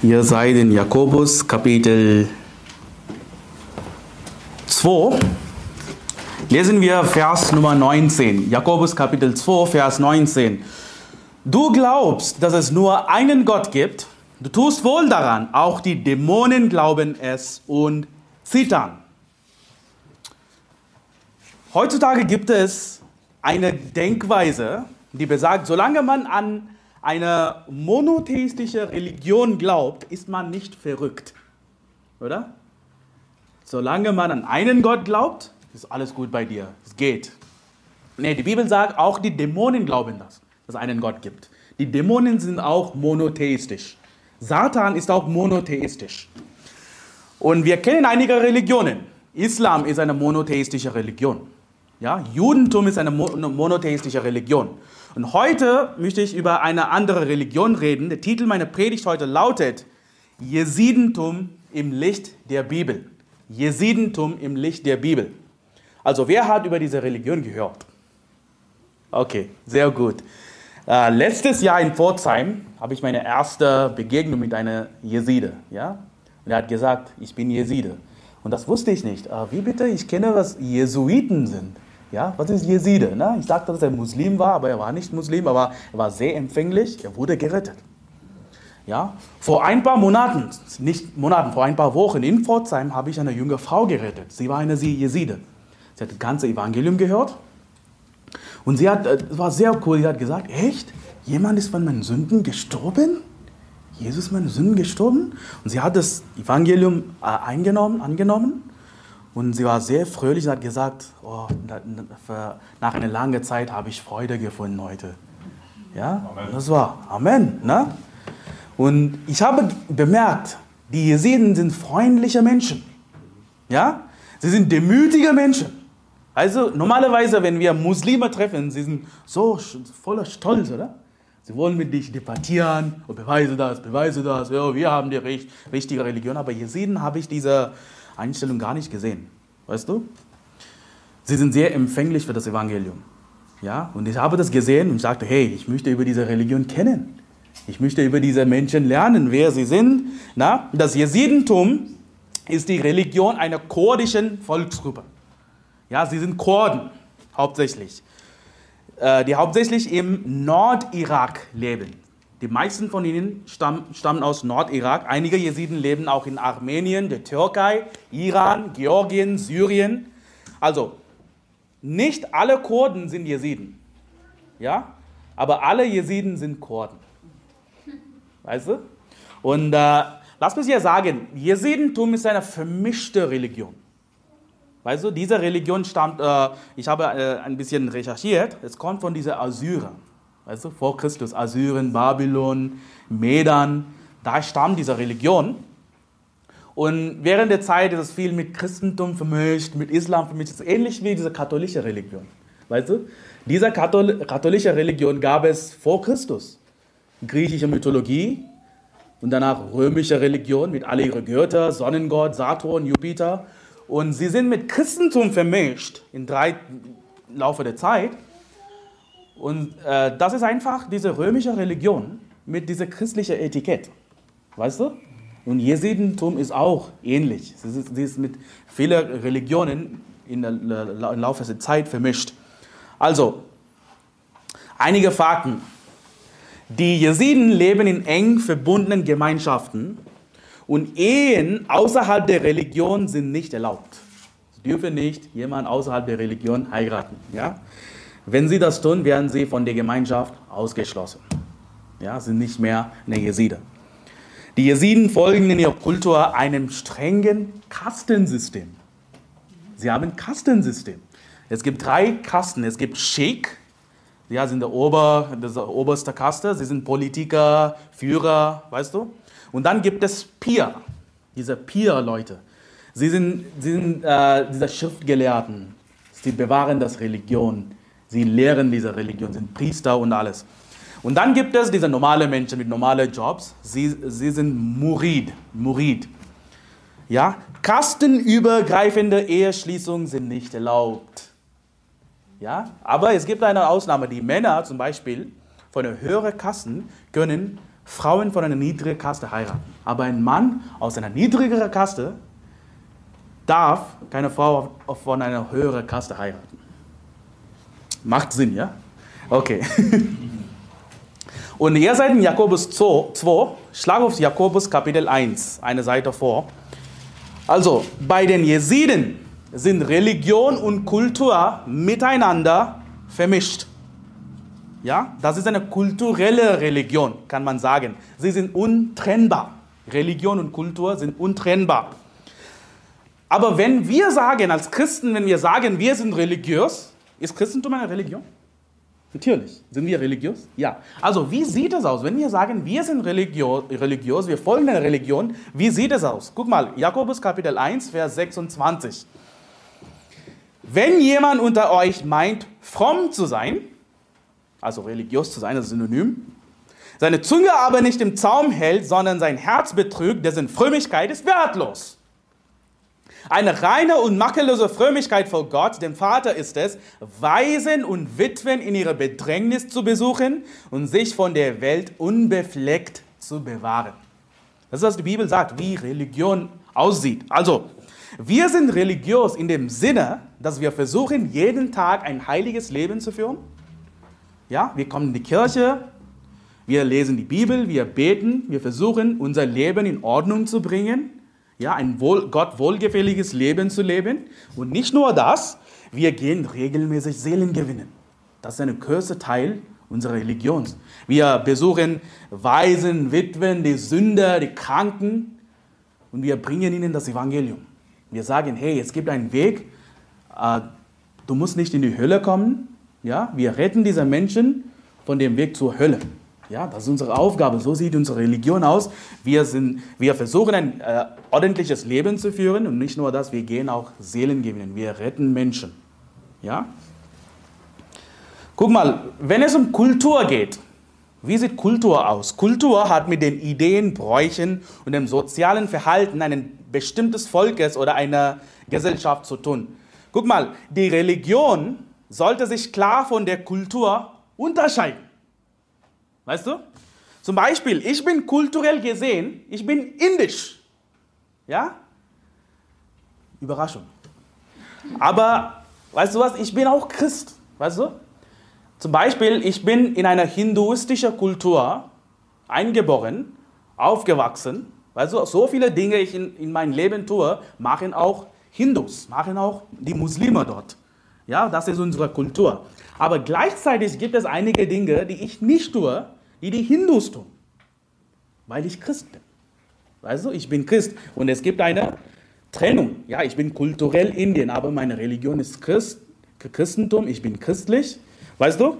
Ihr seid in Jakobus Kapitel 2. Lesen wir Vers Nummer 19. Jakobus Kapitel 2, Vers 19. Du glaubst, dass es nur einen Gott gibt. Du tust wohl daran. Auch die Dämonen glauben es und zittern. Heutzutage gibt es eine Denkweise, die besagt, solange man an eine monotheistische Religion glaubt, ist man nicht verrückt. Oder? Solange man an einen Gott glaubt, ist alles gut bei dir. Es geht. Nee, die Bibel sagt, auch die Dämonen glauben das, dass es einen Gott gibt. Die Dämonen sind auch monotheistisch. Satan ist auch monotheistisch. Und wir kennen einige Religionen. Islam ist eine monotheistische Religion. Ja, Judentum ist eine monotheistische Religion. Und heute möchte ich über eine andere Religion reden. Der Titel meiner Predigt heute lautet Jesidentum im Licht der Bibel. Jesidentum im Licht der Bibel. Also wer hat über diese Religion gehört? Okay, sehr gut. Äh, letztes Jahr in Pforzheim habe ich meine erste Begegnung mit einer Jeside. Ja? Und er hat gesagt, ich bin Jeside. Und das wusste ich nicht. Äh, wie bitte? Ich kenne, was Jesuiten sind. Ja, was ist Jeside? Ne? Ich sagte, dass er Muslim war, aber er war nicht Muslim, aber er war sehr empfänglich, er wurde gerettet. Ja, vor ein paar Monaten, nicht Monaten, vor ein paar Wochen in Pforzheim habe ich eine junge Frau gerettet. Sie war eine Jeside. Sie hat das ganze Evangelium gehört und sie hat, äh, es war sehr cool, sie hat gesagt, echt? Jemand ist von meinen Sünden gestorben? Jesus ist meine Sünden gestorben? Und sie hat das Evangelium äh, eingenommen, angenommen und sie war sehr fröhlich und hat gesagt, oh, nach einer langen Zeit habe ich Freude gefunden heute. Ja, Amen. das war Amen. Ne? Und ich habe bemerkt, die Jesiden sind freundliche Menschen. Ja, sie sind demütige Menschen. Also normalerweise, wenn wir Muslime treffen, sie sind so voller Stolz, oder? Sie wollen mit dich debattieren und beweise das, beweise das. Ja, wir haben die richtige Religion. Aber Jesiden habe ich diese Einstellung gar nicht gesehen. Weißt du? Sie sind sehr empfänglich für das Evangelium. Ja? Und ich habe das gesehen und sagte, hey, ich möchte über diese Religion kennen. Ich möchte über diese Menschen lernen, wer sie sind. Na? Das Jesidentum ist die Religion einer kurdischen Volksgruppe. Ja, sie sind Kurden hauptsächlich, äh, die hauptsächlich im Nordirak leben. Die meisten von ihnen stammen, aus Nordirak. Einige Jesiden leben auch in Armenien, der Türkei, Iran, Georgien, Syrien. Also, nicht alle Kurden sind Jesiden. Ja? Aber alle Jesiden sind Kurden. Weißt du? Und äh, lass mich hier sagen, Jesidentum ist eine vermischte Religion. Weißt du, diese Religion stammt, äh, ich habe äh, ein bisschen recherchiert, es kommt von dieser Assyrer weißt du, vor Christus, Assyrien, Babylon, Medan, da stammt diese Religion. Und während der Zeit ist es viel mit Christentum vermischt, mit Islam vermischt, ist ähnlich wie diese katholische Religion. Weißt du, diese Kathol katholische Religion gab es vor Christus. Griechische Mythologie und danach römische Religion mit all ihren Götter, Sonnengott, Saturn, Jupiter. Und sie sind mit Christentum vermischt drei Laufe der Zeit. Und äh, das ist einfach diese römische Religion mit dieser christlichen Etikett. Weißt du? Und Jesidentum ist auch ähnlich. Sie ist, sie ist mit vielen Religionen in der, im Laufe der Zeit vermischt. Also, einige Fakten. Die Jesiden leben in eng verbundenen Gemeinschaften und Ehen außerhalb der Religion sind nicht erlaubt. Sie dürfen nicht jemanden außerhalb der Religion heiraten. Ja? Wenn sie das tun, werden sie von der Gemeinschaft ausgeschlossen. Ja, sind nicht mehr eine Jeside. Die Jesiden folgen in ihrer Kultur einem strengen Kastensystem. Sie haben ein Kastensystem. Es gibt drei Kasten. Es gibt Sheikh, ja, sind der Ober, das oberste Kaste. Sie sind Politiker, Führer, weißt du. Und dann gibt es Pir, diese Pir-Leute. Sie sind, sie sind äh, diese Schriftgelehrten. Sie bewahren das Religion. Sie lehren diese Religion, sind Priester und alles. Und dann gibt es diese normalen Menschen mit normalen Jobs. Sie, sie sind Murid, Murid. Ja, kastenübergreifende Eheschließungen sind nicht erlaubt. Ja, aber es gibt eine Ausnahme. Die Männer zum Beispiel von den höheren Kasten können Frauen von einer niedrigen Kaste heiraten. Aber ein Mann aus einer niedrigeren Kaste darf keine Frau von einer höheren Kaste heiraten. Macht Sinn, ja? Okay. Und ihr seid in Jakobus 2, schlag auf Jakobus Kapitel 1, eine Seite vor. Also, bei den Jesiden sind Religion und Kultur miteinander vermischt. Ja, das ist eine kulturelle Religion, kann man sagen. Sie sind untrennbar. Religion und Kultur sind untrennbar. Aber wenn wir sagen, als Christen, wenn wir sagen, wir sind religiös, ist Christentum eine Religion? Natürlich. Sind wir religiös? Ja. Also, wie sieht es aus, wenn wir sagen, wir sind religiös, wir folgen einer Religion, wie sieht es aus? Guck mal, Jakobus Kapitel 1, Vers 26. Wenn jemand unter euch meint, fromm zu sein, also religiös zu sein, das ist Synonym, seine Zunge aber nicht im Zaum hält, sondern sein Herz betrügt, dessen Frömmigkeit ist wertlos. Eine reine und makellose Frömmigkeit vor Gott, dem Vater, ist es, Waisen und Witwen in ihrer Bedrängnis zu besuchen und sich von der Welt unbefleckt zu bewahren. Das ist, was die Bibel sagt, wie Religion aussieht. Also, wir sind religiös in dem Sinne, dass wir versuchen, jeden Tag ein heiliges Leben zu führen. Ja, wir kommen in die Kirche, wir lesen die Bibel, wir beten, wir versuchen, unser Leben in Ordnung zu bringen ja, ein wohl, Gott wohlgefälliges Leben zu leben. Und nicht nur das, wir gehen regelmäßig Seelen gewinnen. Das ist ein größter Teil unserer Religion. Wir besuchen Waisen, Witwen, die Sünder, die Kranken und wir bringen ihnen das Evangelium. Wir sagen, hey, es gibt einen Weg, äh, du musst nicht in die Hölle kommen. Ja, wir retten diese Menschen von dem Weg zur Hölle. Ja, das ist unsere Aufgabe. So sieht unsere Religion aus. Wir, sind, wir versuchen ein äh, ordentliches Leben zu führen und nicht nur das, wir gehen auch Seelen gewinnen. Wir retten Menschen. Ja? Guck mal, wenn es um Kultur geht, wie sieht Kultur aus? Kultur hat mit den Ideen, Bräuchen und dem sozialen Verhalten eines bestimmten Volkes oder einer Gesellschaft zu tun. Guck mal, die Religion sollte sich klar von der Kultur unterscheiden. Weißt du? Zum Beispiel, ich bin kulturell gesehen, ich bin indisch. Ja? Überraschung. Aber, weißt du was, ich bin auch Christ. Weißt du? Zum Beispiel, ich bin in einer hinduistischen Kultur eingeboren, aufgewachsen. Weißt du, so viele Dinge ich in, in meinem Leben tue, machen auch Hindus, machen auch die Muslime dort. Ja, das ist unsere Kultur. Aber gleichzeitig gibt es einige Dinge, die ich nicht tue, die die Hindus tun, weil ich Christ bin. Weißt du, ich bin Christ und es gibt eine Trennung. Ja, ich bin kulturell Indien, aber meine Religion ist Christ, Christentum, ich bin christlich. Weißt du?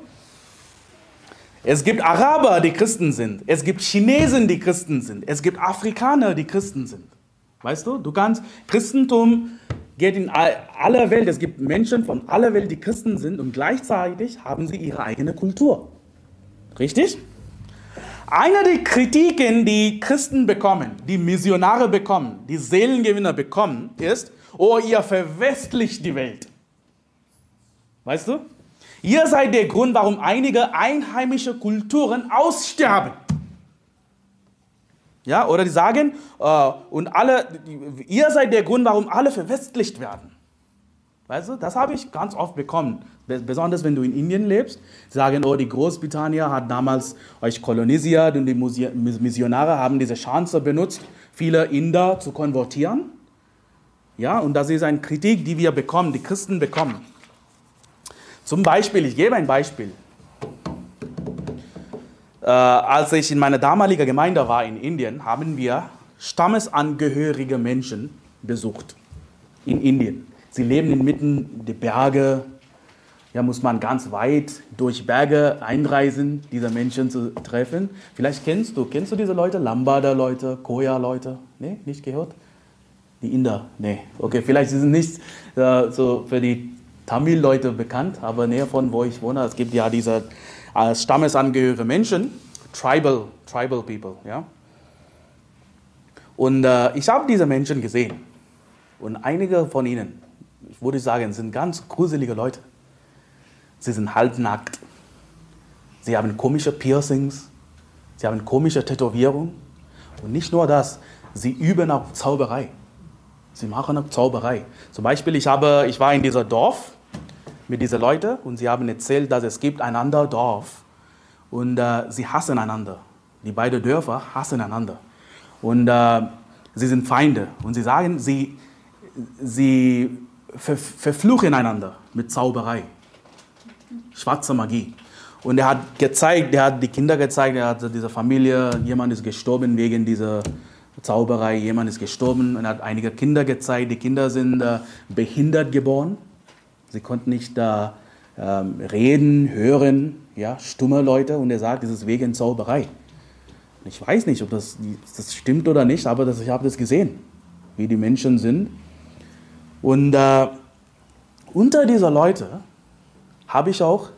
Es gibt Araber, die Christen sind. Es gibt Chinesen, die Christen sind. Es gibt Afrikaner, die Christen sind. Weißt du? Du kannst, Christentum geht in aller Welt. Es gibt Menschen von aller Welt, die Christen sind und gleichzeitig haben sie ihre eigene Kultur. Richtig? Eine der Kritiken, die Christen bekommen, die Missionare bekommen, die Seelengewinner bekommen, ist, oh, ihr verwestlicht die Welt. Weißt du? Ihr seid der Grund, warum einige einheimische Kulturen aussterben. Ja, oder die sagen, äh, und alle, ihr seid der Grund, warum alle verwestlicht werden. Weißt du, das habe ich ganz oft bekommen. Besonders wenn du in Indien lebst. Sagen, oh, die Großbritannien hat damals euch kolonisiert und die Missionare haben diese Chance benutzt, viele Inder zu konvertieren. Ja, und das ist eine Kritik, die wir bekommen, die Christen bekommen. Zum Beispiel, ich gebe ein Beispiel. Äh, als ich in meiner damaligen Gemeinde war in Indien, haben wir stammesangehörige Menschen besucht. In Indien. Sie leben inmitten der Berge. Ja, muss man ganz weit durch Berge einreisen, diese Menschen zu treffen. Vielleicht kennst du, kennst du diese Leute? Lambada-Leute, Koya-Leute? Nee, nicht gehört? Die Inder? Nee. Okay, vielleicht sind sie nicht äh, so für die Tamil-Leute bekannt, aber näher von wo ich wohne, es gibt ja diese äh, stammesangehörige Menschen, Tribal, Tribal People, ja. Und äh, ich habe diese Menschen gesehen. Und einige von ihnen ich würde sagen, sind ganz gruselige Leute. Sie sind halbnackt. Sie haben komische Piercings. Sie haben komische Tätowierungen. Und nicht nur das, sie üben auch Zauberei. Sie machen auch Zauberei. Zum Beispiel, ich, habe, ich war in diesem Dorf mit diesen Leuten und sie haben erzählt, dass es gibt ein anderes Dorf und äh, sie hassen einander. Die beiden Dörfer hassen einander. Und äh, sie sind Feinde. Und sie sagen, sie, sie ver verfluchen einander mit Zauberei. Schwarze Magie. Und er hat gezeigt, er hat die Kinder gezeigt, er hat diese Familie, jemand ist gestorben wegen dieser Zauberei, jemand ist gestorben und er hat einige Kinder gezeigt. Die Kinder sind äh, behindert geboren. Sie konnten nicht äh, reden, hören, ja, stumme Leute. Und er sagt, es ist wegen Zauberei. Ich weiß nicht, ob das, das stimmt oder nicht, aber das, ich habe das gesehen, wie die Menschen sind. Und äh, unter dieser Leute habe ich auch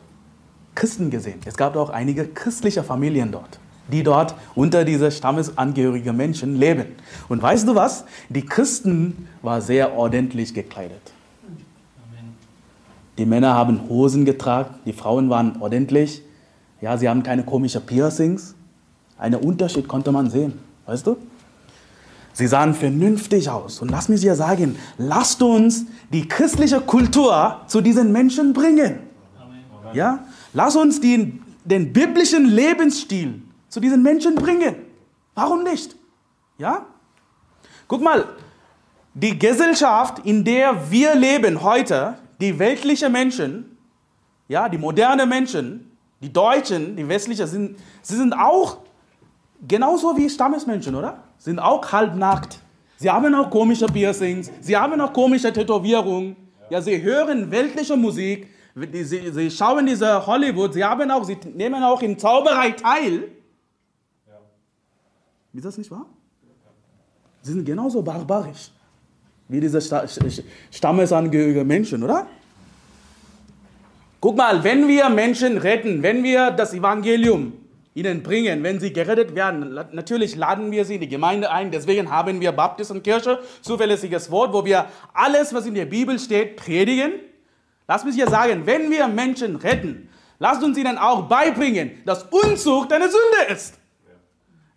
Christen gesehen. Es gab auch einige christliche Familien dort, die dort unter diese stammesangehörigen Menschen leben. Und weißt du was? Die Christen waren sehr ordentlich gekleidet. Die Männer haben Hosen getragen, die Frauen waren ordentlich. Ja, sie haben keine komischen Piercings. Einen Unterschied konnte man sehen, weißt du? Sie sahen vernünftig aus. Und lass mich dir sagen, lasst uns die christliche Kultur zu diesen Menschen bringen. Ja? Lass uns den, den biblischen Lebensstil zu diesen Menschen bringen. Warum nicht? Ja? Guck mal, die Gesellschaft, in der wir leben heute, die weltlichen Menschen, ja, die modernen Menschen, die Deutschen, die westlichen, sind, sie sind auch genauso wie Stammesmenschen, oder? Sind auch halbnackt. Sie haben auch komische Piercings, sie haben auch komische Tätowierungen. Ja, sie hören weltliche Musik, Sie, sie schauen diese Hollywood, sie, haben auch, sie nehmen auch in Zauberei teil. Ja. Ist das nicht wahr? Sie sind genauso barbarisch wie diese stammesangehörige Menschen, oder? Guck mal, wenn wir Menschen retten, wenn wir das Evangelium ihnen bringen, wenn sie gerettet werden, natürlich laden wir sie in die Gemeinde ein. Deswegen haben wir Baptistenkirche, zuverlässiges Wort, wo wir alles, was in der Bibel steht, predigen. Lass mich hier sagen, wenn wir Menschen retten, lasst uns ihnen auch beibringen, dass Unzucht eine Sünde ist.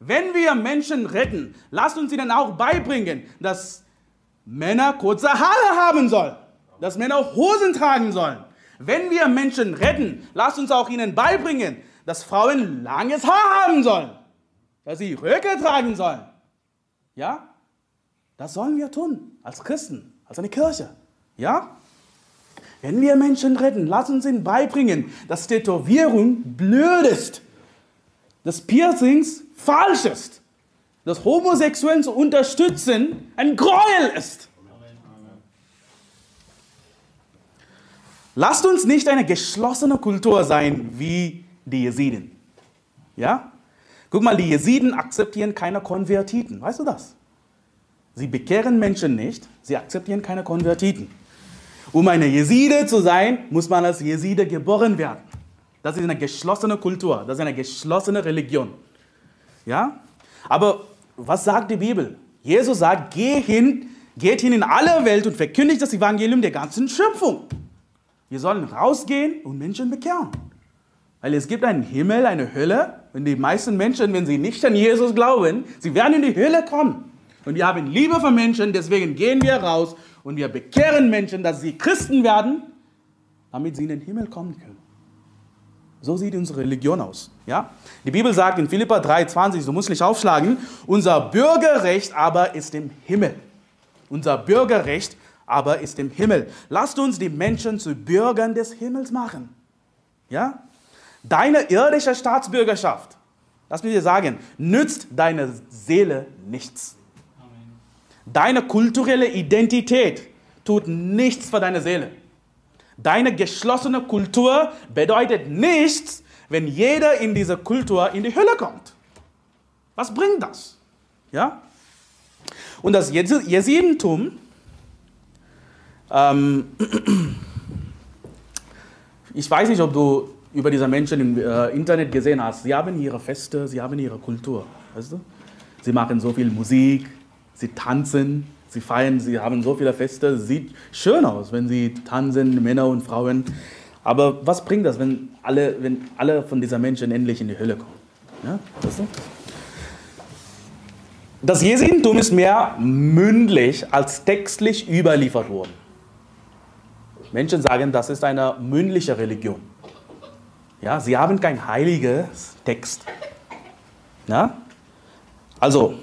Wenn wir Menschen retten, lasst uns ihnen auch beibringen, dass Männer kurze Haare haben sollen, dass Männer Hosen tragen sollen. Wenn wir Menschen retten, lasst uns auch ihnen beibringen, dass Frauen langes Haar haben sollen, dass sie Röcke tragen sollen. Ja? Das sollen wir tun als Christen, als eine Kirche. Ja? Wenn wir Menschen retten, lass uns ihnen beibringen, dass Tätowierung blöd ist, dass Piercings falsch ist, dass Homosexuellen zu unterstützen ein Gräuel ist. Lasst uns nicht eine geschlossene Kultur sein wie die Jesiden. Ja? Guck mal, die Jesiden akzeptieren keine Konvertiten. Weißt du das? Sie bekehren Menschen nicht, sie akzeptieren keine Konvertiten. Um eine Jeside zu sein, muss man als Jeside geboren werden. Das ist eine geschlossene Kultur, das ist eine geschlossene Religion. Ja? Aber was sagt die Bibel? Jesus sagt, geh hin, geht hin in alle Welt und verkündigt das Evangelium der ganzen Schöpfung. Wir sollen rausgehen und Menschen bekehren. Weil es gibt einen Himmel, eine Hölle. Und die meisten Menschen, wenn sie nicht an Jesus glauben, sie werden in die Hölle kommen. Und wir haben Liebe für Menschen, deswegen gehen wir raus und wir bekehren Menschen, dass sie Christen werden, damit sie in den Himmel kommen können. So sieht unsere Religion aus. Ja? Die Bibel sagt in Philippa 3,20, du musst nicht aufschlagen, unser Bürgerrecht aber ist im Himmel. Unser Bürgerrecht aber ist im Himmel. Lasst uns die Menschen zu Bürgern des Himmels machen. Ja? Deine irdische Staatsbürgerschaft, lass mich dir sagen, nützt deine Seele nichts. Deine kulturelle Identität tut nichts für deine Seele. Deine geschlossene Kultur bedeutet nichts, wenn jeder in diese Kultur in die Hölle kommt. Was bringt das? Ja? Und das Jesidentum, ähm, ich weiß nicht, ob du über diese Menschen im äh, Internet gesehen hast. Sie haben ihre Feste, sie haben ihre Kultur. Weißt du? Sie machen so viel Musik, sie tanzen, sie feiern, sie haben so viele Feste. Sieht schön aus, wenn sie tanzen, Männer und Frauen. Aber was bringt das, wenn alle, wenn alle von diesen Menschen endlich in die Hölle kommen? Ja, weißt du? Das Jesuitentum ist mehr mündlich als textlich überliefert worden. Menschen sagen, das ist eine mündliche Religion. Ja, sie haben kein heiliges Text. Ja? Also,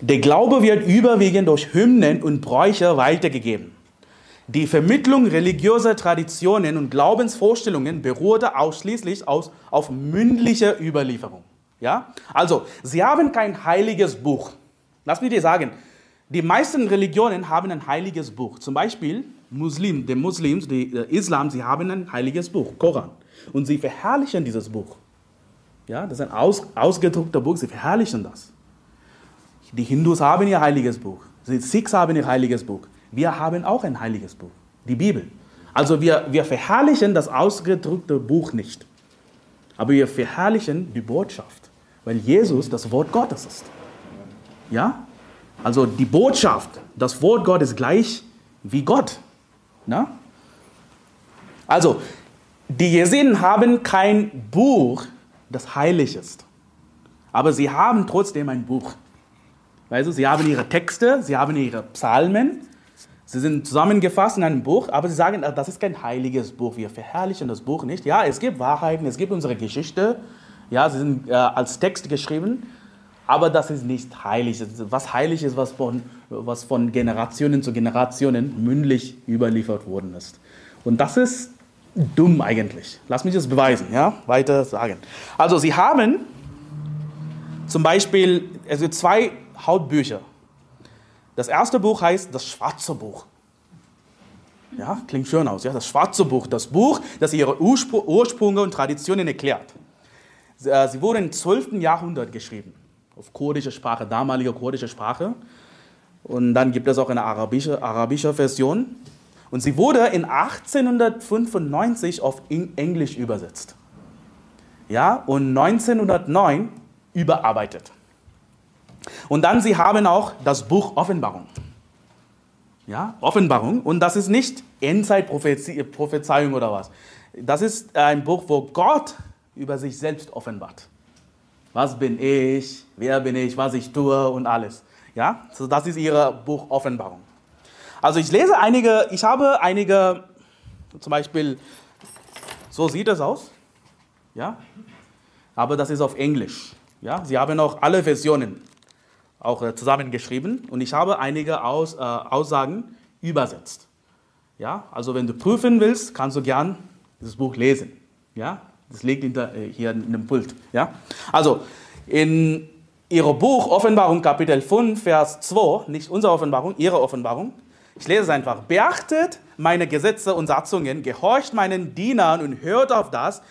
der Glaube wird überwiegend durch Hymnen und Bräuche weitergegeben. Die Vermittlung religiöser Traditionen und Glaubensvorstellungen beruhte ausschließlich aus, auf mündlicher Überlieferung. Ja? Also, sie haben kein heiliges Buch. Lass mich dir sagen, die meisten Religionen haben ein heiliges Buch. Zum Beispiel Muslim, die Muslims, die äh, Islam, sie haben ein heiliges Buch, Koran. Und sie verherrlichen dieses Buch. Ja, das ist ein aus, ausgedruckter Buch, sie verherrlichen das. Die Hindus haben ihr heiliges Buch. Die Sikhs haben ihr heiliges Buch. Wir haben auch ein heiliges Buch, die Bibel. Also wir, wir verherrlichen das ausgedruckte Buch nicht. Aber wir verherrlichen die Botschaft, weil Jesus das Wort Gottes ist. Ja? Also die Botschaft, das Wort Gottes gleich wie Gott. Na? Also, die Jesiden haben kein Buch, das heilig ist. Aber sie haben trotzdem ein Buch. Du, sie haben ihre Texte, sie haben ihre Psalmen, sie sind zusammengefasst in einem Buch, aber sie sagen, das ist kein heiliges Buch, wir verherrlichen das Buch nicht. Ja, es gibt Wahrheiten, es gibt unsere Geschichte, ja, sie sind äh, als Text geschrieben, aber das ist nicht heilig. Was heilig ist, was von, was von Generationen zu Generationen mündlich überliefert worden ist. Und das ist dumm eigentlich. Lass mich das beweisen, ja, weiter sagen. Also sie haben zum Beispiel also zwei Hauptbücher. Das erste Buch heißt das Schwarze Buch. Ja, klingt schön aus. Ja, das Schwarze Buch, das Buch, das ihre Ursprünge und Traditionen erklärt. Äh, sie wurde im 12. Jahrhundert geschrieben auf kurdische Sprache, damalige kurdische Sprache. Und dann gibt es auch eine arabische, arabische Version. Und sie wurde in 1895 auf Englisch übersetzt. Ja, und 1909 überarbeitet. Und dann sie haben auch das Buch Offenbarung. Ja, Offenbarung. Und das ist nicht Endzeitprophezeiung oder was. Das ist ein Buch, wo Gott über sich selbst offenbart was bin ich, wer bin ich, was ich tue und alles. Ja, so das ist ihre Buch Offenbarung. Also ich lese einige, ich habe einige, zum Beispiel, so sieht es aus, ja, aber das ist auf Englisch. Ja, sie haben auch alle Versionen auch äh, zusammengeschrieben und ich habe einige Aus, äh, Aussagen übersetzt. Ja, also wenn du prüfen willst, kannst du gern dieses Buch lesen. Ja, das liegt hinter, äh, hier in dem Pult. Ja? Also, in Ihrem Buch Offenbarung Kapitel 5, Vers 2, nicht unsere Offenbarung, Ihre Offenbarung, ich lese es einfach. Beachtet meine Gesetze und Satzungen, gehorcht meinen Dienern und hört auf das,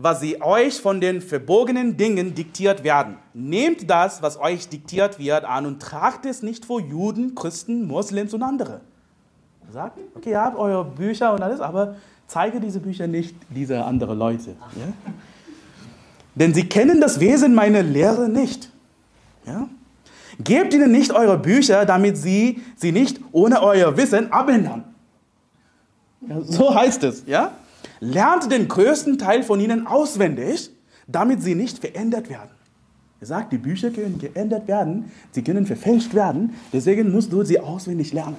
was sie euch von den verborgenen Dingen diktiert werden. Nehmt das, was euch diktiert wird, an und tragt es nicht vor Juden, Christen, Moslems und andere. Er sagt, okay, ihr habt eure Bücher und alles, aber zeige diese Bücher nicht diese anderen Leute. Ja? Denn sie kennen das Wesen meiner Lehre nicht. Ja? Gebt ihnen nicht eure Bücher, damit sie sie nicht ohne euer Wissen abändern. Ja, so heißt es. Ja? Lernt den größten Teil von ihnen auswendig, damit sie nicht verändert werden. Er sagt, die Bücher können geändert werden, sie können verfälscht werden, deswegen musst du sie auswendig lernen.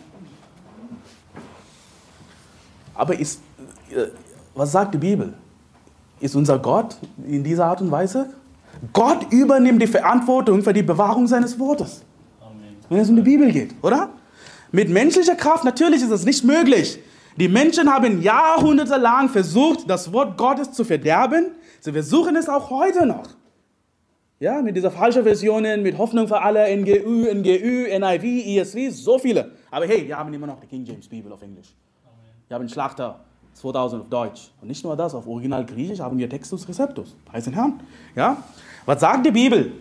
Aber ist äh, was sagt die Bibel? Ist unser Gott in dieser Art und Weise? Gott übernimmt die Verantwortung für die Bewahrung seines Wortes. Amen. Wenn es um die Bibel geht, oder? Mit menschlicher Kraft, natürlich ist es nicht möglich. Die Menschen haben jahrhundertelang versucht, das Wort Gottes zu verderben. Sie versuchen es auch heute noch. Ja, mit dieser falschen Versionen, mit Hoffnung für alle, NGÜ, NGÜ, NIV, ESV, so viele. Aber hey, wir haben immer noch die King James Bibel auf Englisch. Wir haben Schlachter, 2000 auf Deutsch. Und nicht nur das, auf Original Griechisch haben wir Textus Receptus. Preis den Herrn. Ja? Was sagt die Bibel?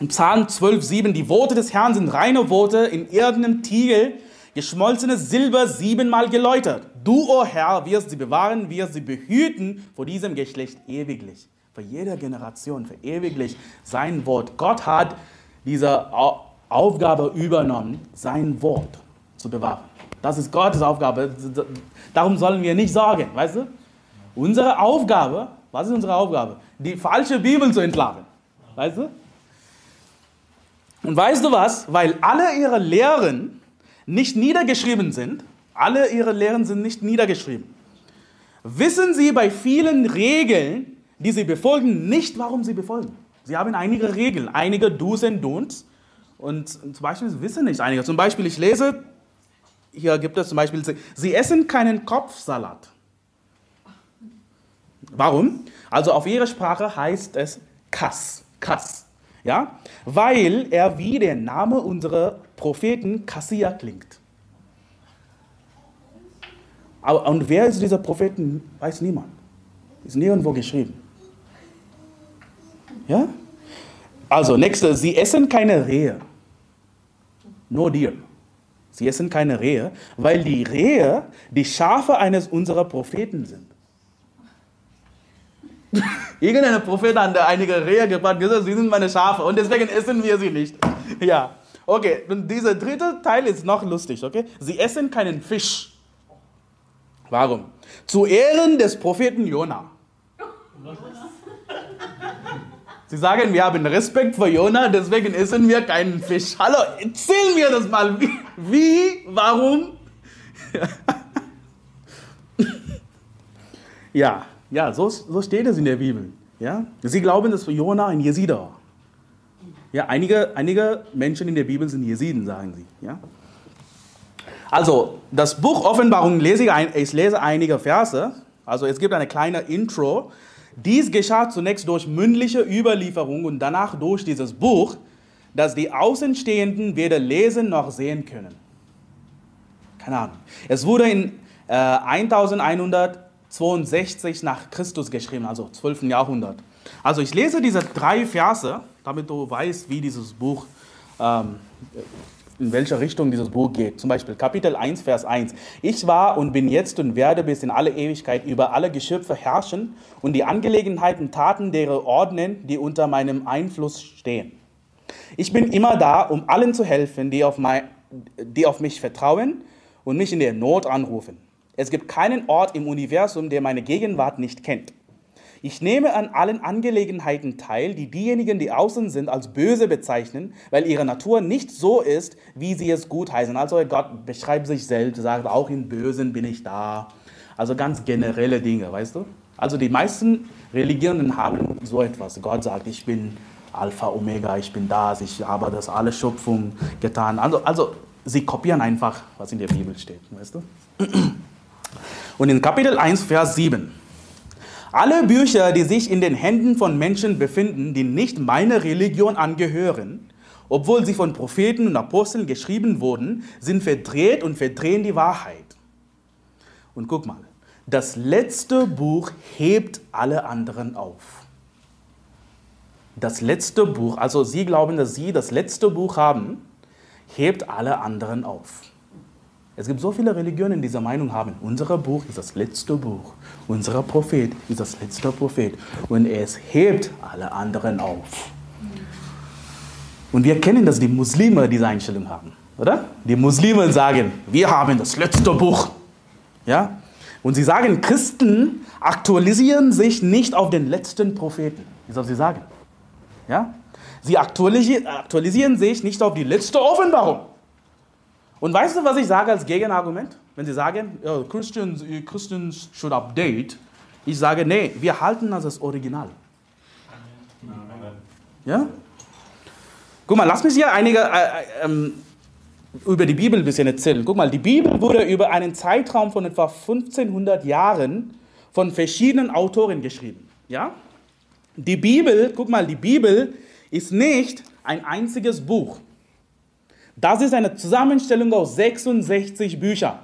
Im Psalm 12,7, die Worte des Herrn sind reine Worte, in irdenem Tiegel, geschmolzenes Silber siebenmal geläutert. Du, o oh Herr, wirst sie bewahren, wirst sie behüten vor diesem Geschlecht ewiglich. Für jede Generation, für ewiglich sein Wort. Gott hat diese Aufgabe übernommen, sein Wort zu bewahren. Das ist Gottes Aufgabe. Darum sollen wir nicht sorgen, weißt du? Unsere Aufgabe, was ist unsere Aufgabe? Die falsche Bibel zu entlarven. Weißt du? Und weißt du was? Weil alle ihre Lehren nicht niedergeschrieben sind, alle ihre Lehren sind nicht niedergeschrieben, wissen sie bei vielen Regeln, die sie befolgen, nicht, warum sie befolgen. Sie haben einige Regeln, einige Do's und Don'ts. Und zum Beispiel, wissen nicht einige. Zum Beispiel, ich lese, hier gibt es zum Beispiel, sie essen keinen Kopfsalat. Warum? Also auf ihrer Sprache heißt es Kass. Kass. Ja? Weil er wie der Name unserer Propheten Kassia klingt. Aber, und wer ist dieser Prophet? Weiß niemand. Ist nirgendwo geschrieben. Ja? Also, nächste, sie essen keine Rehe. Nur dir. Sie essen keine Rehe, weil die Rehe die Schafe eines unserer Propheten sind. Irgendein Prophet hat einige Rehe gebracht, gesagt, sie sind meine Schafe und deswegen essen wir sie nicht. Ja, okay, und dieser dritte Teil ist noch lustig, okay? Sie essen keinen Fisch. Warum? Zu Ehren des Propheten Jona. Sie sagen, wir haben Respekt vor Jona, deswegen essen wir keinen Fisch. Hallo, erzähl mir das mal. Wie? wie warum? ja, ja, so, so steht es in der Bibel. Ja? Sie glauben, dass Jona ein Jeside war. Ja, einige, einige Menschen in der Bibel sind Jesiden, sagen sie. Ja? Also, das Buch Offenbarung lese ich, ein, ich lese einige Verse. Also, es gibt eine kleine Intro. Dies geschah zunächst durch mündliche Überlieferung und danach durch dieses Buch, das die Außenstehenden weder lesen noch sehen können. Keine Ahnung. Es wurde in äh, 1162 nach Christus geschrieben, also 12. Jahrhundert. Also ich lese diese drei Verse, damit du weißt, wie dieses Buch ähm, in welche Richtung dieses Buch geht. Zum Beispiel Kapitel 1, Vers 1. Ich war und bin jetzt und werde bis in alle Ewigkeit über alle Geschöpfe herrschen und die Angelegenheiten Taten derer ordnen, die unter meinem Einfluss stehen. Ich bin immer da, um allen zu helfen, die auf, mein, die auf mich vertrauen und mich in der Not anrufen. Es gibt keinen Ort im Universum, der meine Gegenwart nicht kennt. Ich nehme an allen Angelegenheiten teil, die diejenigen, die außen sind, als böse bezeichnen, weil ihre Natur nicht so ist, wie sie es gutheißen. Also Gott beschreibt sich selbst, sagt, auch in Bösen bin ich da. Also ganz generelle Dinge, weißt du? Also die meisten Religionen haben so etwas. Gott sagt, ich bin Alpha, Omega, ich bin das, ich habe das alle Schöpfung getan. Also, also sie kopieren einfach, was in der Bibel steht, weißt du? Und in Kapitel 1, Vers 7 alle Bücher, die sich in den Händen von Menschen befinden, die nicht meiner Religion angehören, obwohl sie von Propheten und Aposteln geschrieben wurden, sind verdreht und verdrehen die Wahrheit. Und guck mal, das letzte Buch hebt alle anderen auf. Das letzte Buch, also sie glauben, dass sie das letzte Buch haben, hebt alle anderen auf. Es gibt so viele Religionen, die diese Meinung haben. Unser Buch ist das letzte Buch. Unser Prophet ist das letzte Prophet. Und es hebt alle anderen auf. Und wir kennen, dass die Muslime diese Einstellung haben, oder? Die Muslime sagen, wir haben das letzte Buch. Ja? Und sie sagen, Christen aktualisieren sich nicht auf den letzten Propheten. Wie soll sie sagen? Ja? Sie aktualisieren sich nicht auf die letzte Offenbarung. Und weißt du, was ich sage als Gegenargument? Wenn sie sagen, oh, Christians, Christians should update, ich sage, nee, wir halten das als Original. Ja? Guck mal, lass mich hier einige äh, äh, über die Bibel ein bisschen erzählen. Guck mal, die Bibel wurde über einen Zeitraum von etwa 1500 Jahren von verschiedenen Autoren geschrieben. Ja? Die Bibel, guck mal, die Bibel ist nicht ein einziges Buch. Das ist eine Zusammenstellung aus 66 Büchern.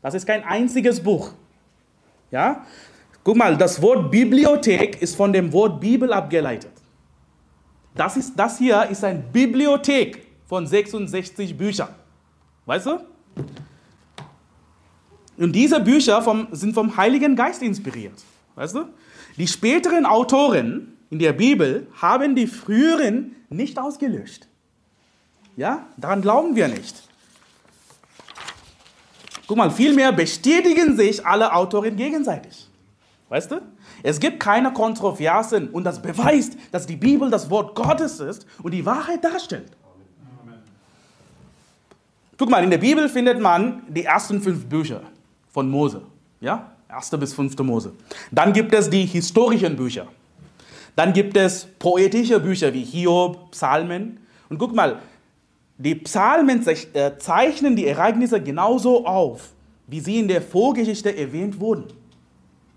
Das ist kein einziges Buch. Ja? Guck mal, das Wort Bibliothek ist von dem Wort Bibel abgeleitet. Das, ist, das hier ist eine Bibliothek von 66 Büchern. Weißt du? Und diese Bücher vom, sind vom Heiligen Geist inspiriert. Weißt du? Die späteren Autoren in der Bibel haben die früheren nicht ausgelöscht. Ja, daran glauben wir nicht. Guck mal, vielmehr bestätigen sich alle Autoren gegenseitig. Weißt du? Es gibt keine Kontroversen und das beweist, dass die Bibel das Wort Gottes ist und die Wahrheit darstellt. Guck mal, in der Bibel findet man die ersten fünf Bücher von Mose. Ja? Erste bis fünfte Mose. Dann gibt es die historischen Bücher. Dann gibt es poetische Bücher wie Hiob, Psalmen. Und guck mal, die Psalmen äh, zeichnen die Ereignisse genauso auf, wie sie in der Vorgeschichte erwähnt wurden.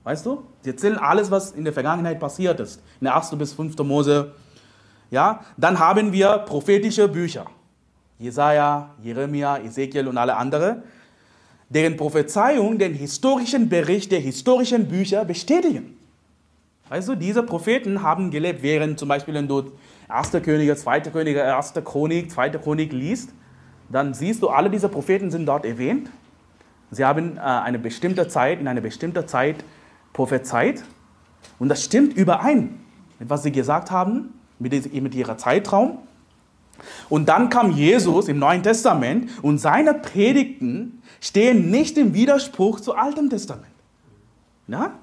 Weißt du? Sie erzählen alles, was in der Vergangenheit passiert ist. In der 1. bis 5. Mose. Ja? Dann haben wir prophetische Bücher. Jesaja, Jeremia, Ezekiel und alle anderen, deren Prophezeiung den historischen Bericht der historischen Bücher bestätigen. Weißt du, diese Propheten haben gelebt, während zum Beispiel, wenn du 1. Könige, 2. Könige, 1. Chronik, 2. Chronik liest, dann siehst du, alle diese Propheten sind dort erwähnt. Sie haben äh, eine bestimmte Zeit, in einer bestimmten Zeit prophezeit. Und das stimmt überein mit was sie gesagt haben, mit, ihrer Zeitraum. Und dann kam Jesus im Neuen Testament und seine Predigten stehen nicht im Widerspruch zu Altem Testament. Ja?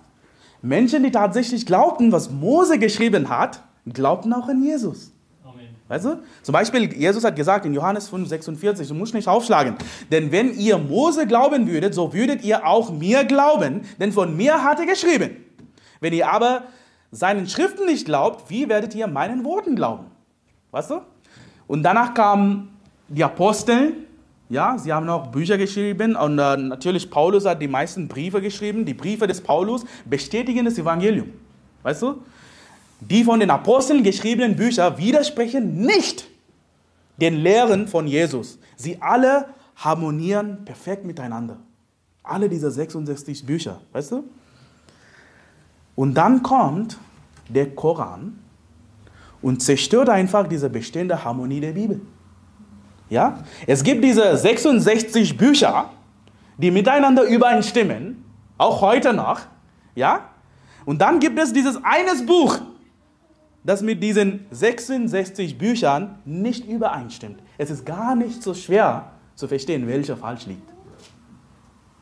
Menschen, die tatsächlich glaubten, was Mose geschrieben hat, glaubten auch an Jesus. Amen. Weißt du? Zum Beispiel, Jesus hat gesagt in Johannes 5, 46, du musst nicht aufschlagen, denn wenn ihr Mose glauben würdet, so würdet ihr auch mir glauben, denn von mir hat er geschrieben. Wenn ihr aber seinen Schriften nicht glaubt, wie werdet ihr meinen Worten glauben? Weißt du? Und danach kamen die Apostel, ja, sie haben auch Bücher geschrieben und äh, natürlich Paulus hat die meisten Briefe geschrieben. Die Briefe des Paulus bestätigen das Evangelium. Weißt du? Die von den Aposteln geschriebenen Bücher widersprechen nicht den Lehren von Jesus. Sie alle harmonieren perfekt miteinander. Alle diese 66 Bücher, weißt du? Und dann kommt der Koran und zerstört einfach diese bestehende Harmonie der Bibel. Ja? Es gibt diese 66 Bücher, die miteinander übereinstimmen, auch heute noch. Ja? Und dann gibt es dieses eines Buch, das mit diesen 66 Büchern nicht übereinstimmt. Es ist gar nicht so schwer zu verstehen, welcher falsch liegt.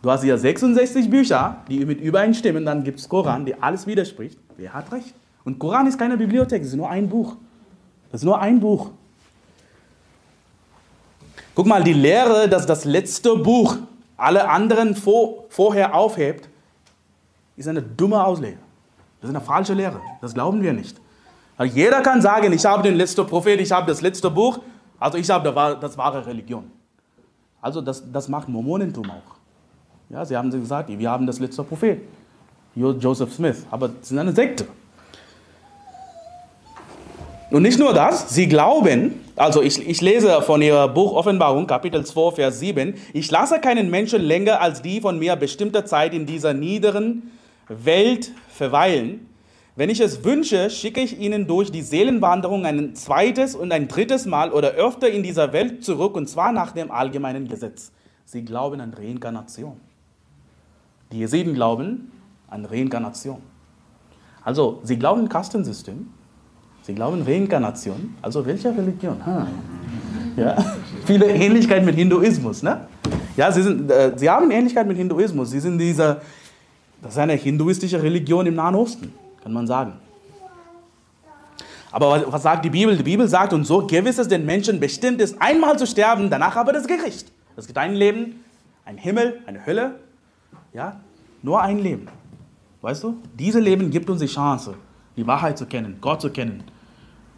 Du hast hier 66 Bücher, die mit übereinstimmen, dann gibt es Koran, die alles widerspricht. Wer hat recht? Und Koran ist keine Bibliothek, es ist nur ein Buch. Das ist nur ein Buch. Guck mal, die Lehre, dass das letzte Buch alle anderen vor, vorher aufhebt, ist eine dumme Auslehre. Das ist eine falsche Lehre. Das glauben wir nicht. Also jeder kann sagen, ich habe den letzten Prophet, ich habe das letzte Buch, also ich habe das wahre Religion. Also das, das macht Mormonentum auch. Ja, sie haben gesagt, wir haben das letzte Prophet, Joseph Smith, aber es ist eine Sekte. Und nicht nur das, sie glauben, also ich, ich lese von ihrer Buch Offenbarung, Kapitel 2, Vers 7, ich lasse keinen Menschen länger als die von mir bestimmte Zeit in dieser niederen Welt verweilen. Wenn ich es wünsche, schicke ich ihnen durch die Seelenwanderung ein zweites und ein drittes Mal oder öfter in dieser Welt zurück, und zwar nach dem allgemeinen Gesetz. Sie glauben an Reinkarnation. Die Jesiden glauben an Reinkarnation. Also, sie glauben an Kastensystem, Sie glauben Reinkarnation. Also welche Religion? Ha. Ja? Viele Ähnlichkeit mit Hinduismus. Ne? Ja, sie, sind, äh, sie haben Ähnlichkeit mit Hinduismus. Sie sind dieser, das ist eine hinduistische Religion im Nahen Osten, kann man sagen. Aber was, was sagt die Bibel? Die Bibel sagt, und so gewiss es den Menschen bestimmt ist, einmal zu sterben, danach aber das Gericht. Es gibt ein Leben, ein Himmel, eine Hölle. Ja, nur ein Leben. Weißt du? Dieses Leben gibt uns die Chance, die Wahrheit zu kennen, Gott zu kennen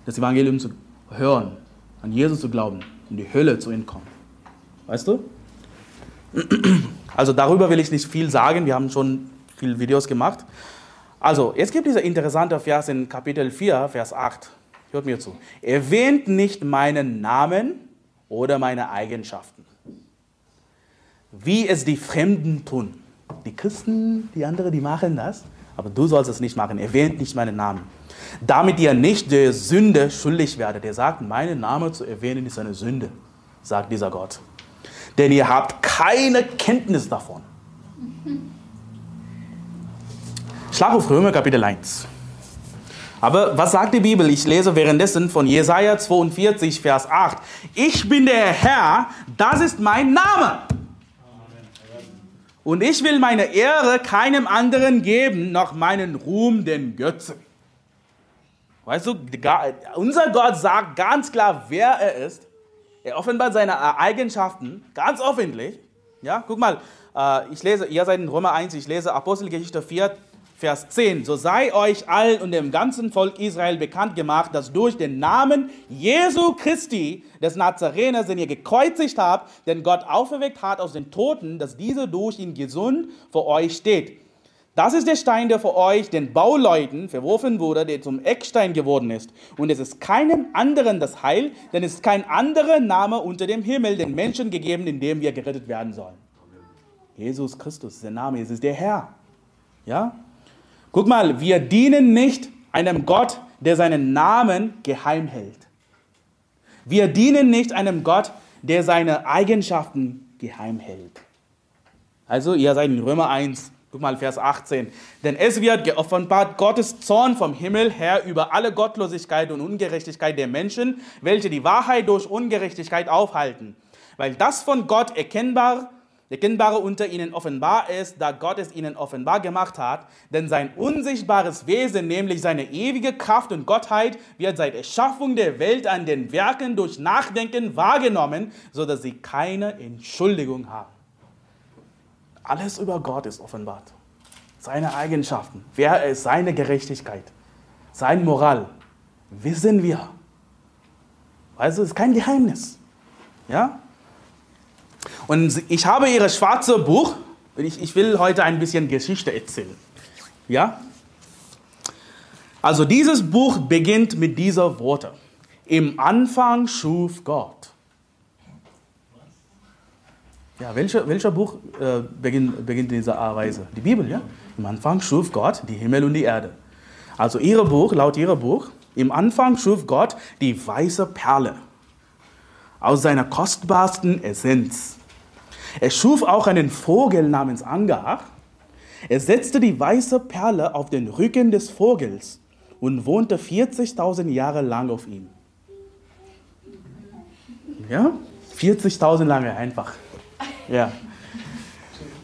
das Evangelium zu hören, an Jesus zu glauben, in die Hölle zu entkommen. Weißt du? Also darüber will ich nicht viel sagen, wir haben schon viele Videos gemacht. Also, jetzt gibt dieser interessante Vers in Kapitel 4, Vers 8. Hört mir zu. Erwähnt nicht meinen Namen oder meine Eigenschaften, wie es die Fremden tun. Die Christen, die anderen, die machen das, aber du sollst es nicht machen. Erwähnt nicht meinen Namen damit ihr nicht der Sünde schuldig werdet. Er sagt, meinen Namen zu erwähnen ist eine Sünde, sagt dieser Gott. Denn ihr habt keine Kenntnis davon. Schlag auf Römer Kapitel 1. Aber was sagt die Bibel? Ich lese währenddessen von Jesaja 42, Vers 8. Ich bin der Herr, das ist mein Name. Und ich will meine Ehre keinem anderen geben, noch meinen Ruhm den Götzen. Weißt du, unser Gott sagt ganz klar, wer er ist. Er offenbart seine Eigenschaften ganz öffentlich. Ja, guck mal, äh, ich lese, ihr seid in Römer 1, ich lese Apostelgeschichte 4, Vers 10. So sei euch allen und dem ganzen Volk Israel bekannt gemacht, dass durch den Namen Jesu Christi des Nazareners, den ihr gekreuzigt habt, den Gott auferweckt hat aus den Toten, dass dieser durch ihn gesund vor euch steht. Das ist der Stein, der für euch, den Bauleuten, verworfen wurde, der zum Eckstein geworden ist. Und es ist keinem anderen das Heil, denn es ist kein anderer Name unter dem Himmel den Menschen gegeben, in dem wir gerettet werden sollen. Jesus Christus ist der Name, es ist der Herr. Ja? Guck mal, wir dienen nicht einem Gott, der seinen Namen geheim hält. Wir dienen nicht einem Gott, der seine Eigenschaften geheim hält. Also, ihr seid in Römer 1, Guck mal, Vers 18. Denn es wird geoffenbart Gottes Zorn vom Himmel her über alle Gottlosigkeit und Ungerechtigkeit der Menschen, welche die Wahrheit durch Ungerechtigkeit aufhalten. Weil das von Gott erkennbar, erkennbare unter ihnen offenbar ist, da Gott es ihnen offenbar gemacht hat. Denn sein unsichtbares Wesen, nämlich seine ewige Kraft und Gottheit, wird seit Erschaffung der Welt an den Werken durch Nachdenken wahrgenommen, sodass sie keine Entschuldigung haben. Alles über Gott ist offenbart. Seine Eigenschaften, wer er ist, seine Gerechtigkeit, seine Moral, wissen wir. Also es ist kein Geheimnis. Ja? Und ich habe ihr schwarze Buch, ich, ich will heute ein bisschen Geschichte erzählen. Ja? Also dieses Buch beginnt mit dieser Worte. Im Anfang schuf Gott. Ja, welcher, welcher Buch äh, beginnt, beginnt in dieser Weise? Die Bibel, ja? Im Anfang schuf Gott die Himmel und die Erde. Also ihr Buch, laut ihrem Buch, im Anfang schuf Gott die weiße Perle aus seiner kostbarsten Essenz. Er schuf auch einen Vogel namens Angar. Er setzte die weiße Perle auf den Rücken des Vogels und wohnte 40.000 Jahre lang auf ihm. Ja? 40.000 lange einfach. Ja.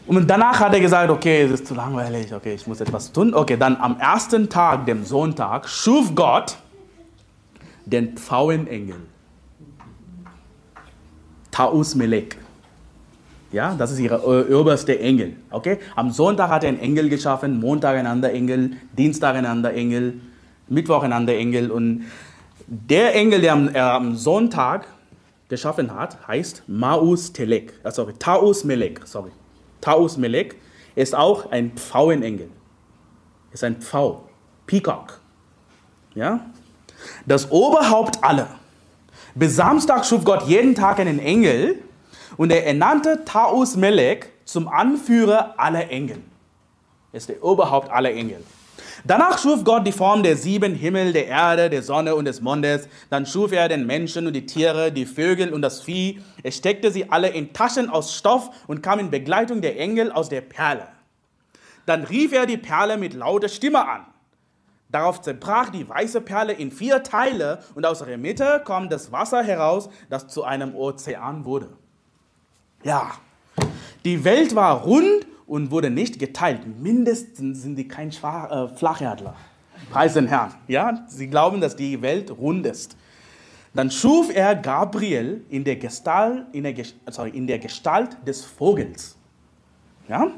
Und danach hat er gesagt, okay, es ist zu langweilig, okay, ich muss etwas tun. Okay, dann am ersten Tag, dem Sonntag, schuf Gott den Pfauenengel. Taus Melek. Ja, das ist ihre oberste Engel. Okay? Am Sonntag hat er einen Engel geschaffen, Montag ein anderer Engel, Dienstag ein anderer Engel, Mittwoch ein anderer Engel. Und der Engel, der am, äh, am Sonntag geschaffen hat, heißt Maus Telek, äh, sorry, Taus Melek, sorry. Taus Melek ist auch ein Pfauenengel. Ist ein Pfau, Peacock. Ja? Das Oberhaupt aller. Bis Samstag schuf Gott jeden Tag einen Engel und er ernannte Taus Melek zum Anführer aller Engel. Er ist der Oberhaupt aller Engel. Danach schuf Gott die Form der sieben Himmel, der Erde, der Sonne und des Mondes. Dann schuf er den Menschen und die Tiere, die Vögel und das Vieh. Er steckte sie alle in Taschen aus Stoff und kam in Begleitung der Engel aus der Perle. Dann rief er die Perle mit lauter Stimme an. Darauf zerbrach die weiße Perle in vier Teile und aus ihrer Mitte kam das Wasser heraus, das zu einem Ozean wurde. Ja, die Welt war rund und wurde nicht geteilt. Mindestens sind sie kein Schwach, äh, Flacherdler. Preis den Herrn. Ja, sie glauben, dass die Welt rund ist. Dann schuf er Gabriel in der Gestalt, in der, sorry, in der Gestalt des Vogels. Ja?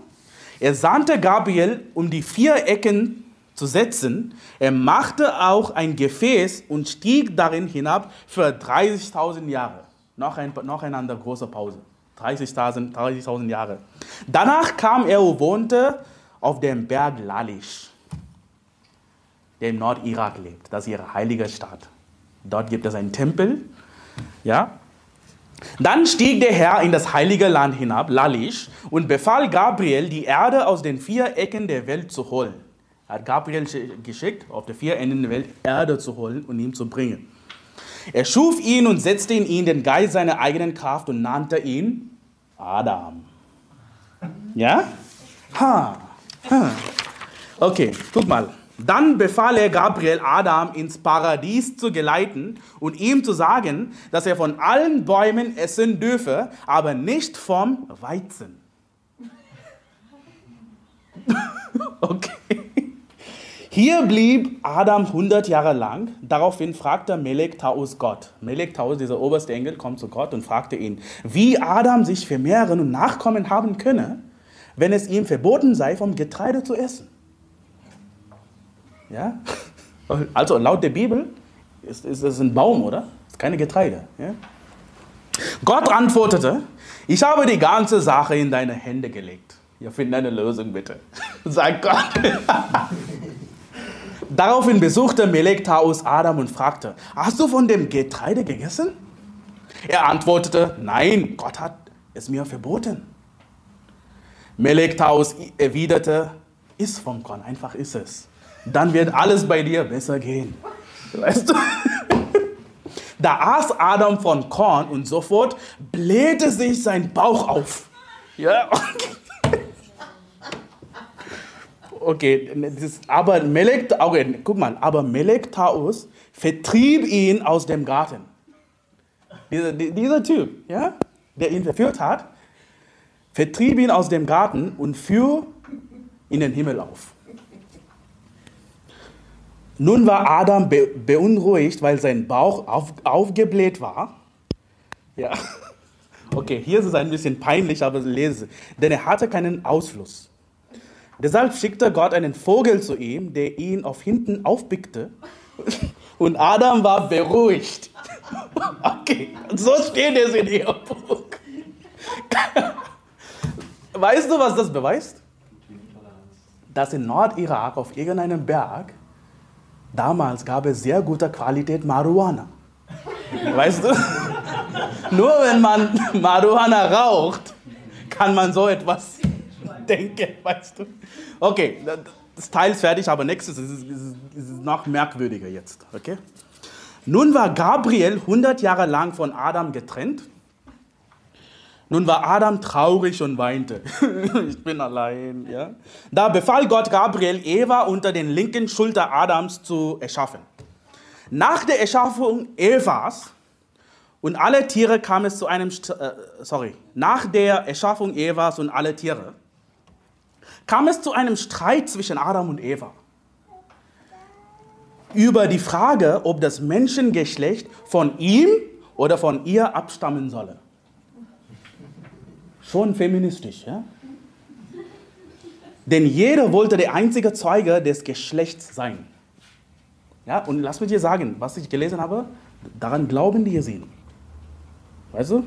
Er sandte Gabriel, um die vier Ecken zu setzen. Er machte auch ein Gefäß und stieg darin hinab für 30.000 Jahre. Noch, ein, noch eine große Pause. 30.000 30 Jahre. Danach kam er und wohnte auf dem Berg Lalish, der im Nordirak lebt. Das ist ihre heilige Stadt. Dort gibt es einen Tempel. Ja? Dann stieg der Herr in das heilige Land hinab, Lalish, und befahl Gabriel, die Erde aus den vier Ecken der Welt zu holen. Er hat Gabriel geschickt, auf der vier Enden der Welt Erde zu holen und ihm zu bringen. Er schuf ihn und setzte in ihn den Geist seiner eigenen Kraft und nannte ihn Adam. Ja? Ha. ha. Okay, guck mal. Dann befahl er Gabriel, Adam ins Paradies zu geleiten und ihm zu sagen, dass er von allen Bäumen essen dürfe, aber nicht vom Weizen. okay. Hier blieb Adam 100 Jahre lang. Daraufhin fragte Melek Taus Gott. Melek Taus, dieser oberste Engel, kommt zu Gott und fragte ihn, wie Adam sich vermehren und Nachkommen haben könne, wenn es ihm verboten sei, vom Getreide zu essen. Ja? Also laut der Bibel ist, ist es ein Baum, oder? Ist keine Getreide. Ja? Gott antwortete, ich habe die ganze Sache in deine Hände gelegt. Ja, finde eine Lösung bitte. Sagt Gott. Daraufhin besuchte Melek Taus Adam und fragte, hast du von dem Getreide gegessen? Er antwortete, nein, Gott hat es mir verboten. Melek Taus erwiderte, iss vom Korn, einfach iss es. Dann wird alles bei dir besser gehen. Weißt du? Da aß Adam von Korn und sofort blähte sich sein Bauch auf. Ja, okay. Okay, das, aber Melek, okay, guck mal, aber Melek Taus vertrieb ihn aus dem Garten. Dieser, dieser Typ, ja, der ihn verführt hat, vertrieb ihn aus dem Garten und führ in den Himmel auf. Nun war Adam be beunruhigt, weil sein Bauch auf, aufgebläht war. Ja. Okay, hier ist es ein bisschen peinlich, aber lese. Denn er hatte keinen Ausfluss. Deshalb schickte Gott einen Vogel zu ihm, der ihn auf hinten aufpickte. Und Adam war beruhigt. Okay, so steht es in ihrem Buch. Weißt du, was das beweist? Dass in Nordirak auf irgendeinem Berg damals gab es sehr gute Qualität Marihuana. Weißt du? Nur wenn man Marihuana raucht, kann man so etwas denken, weißt du? Okay, das Teil ist fertig, aber nächstes ist, ist, ist noch merkwürdiger jetzt, okay? Nun war Gabriel 100 Jahre lang von Adam getrennt. Nun war Adam traurig und weinte. ich bin allein. Ja? Da befahl Gott Gabriel, Eva unter den linken Schulter Adams zu erschaffen. Nach der Erschaffung Evas und alle Tiere kam es zu einem, äh, sorry, nach der Erschaffung Evas und alle Tiere kam es zu einem Streit zwischen Adam und Eva über die Frage, ob das Menschengeschlecht von ihm oder von ihr abstammen solle. Schon feministisch, ja? Denn jeder wollte der einzige Zeuge des Geschlechts sein. Ja, und lass mich dir sagen, was ich gelesen habe, daran glauben die Jesiden. Weißt du?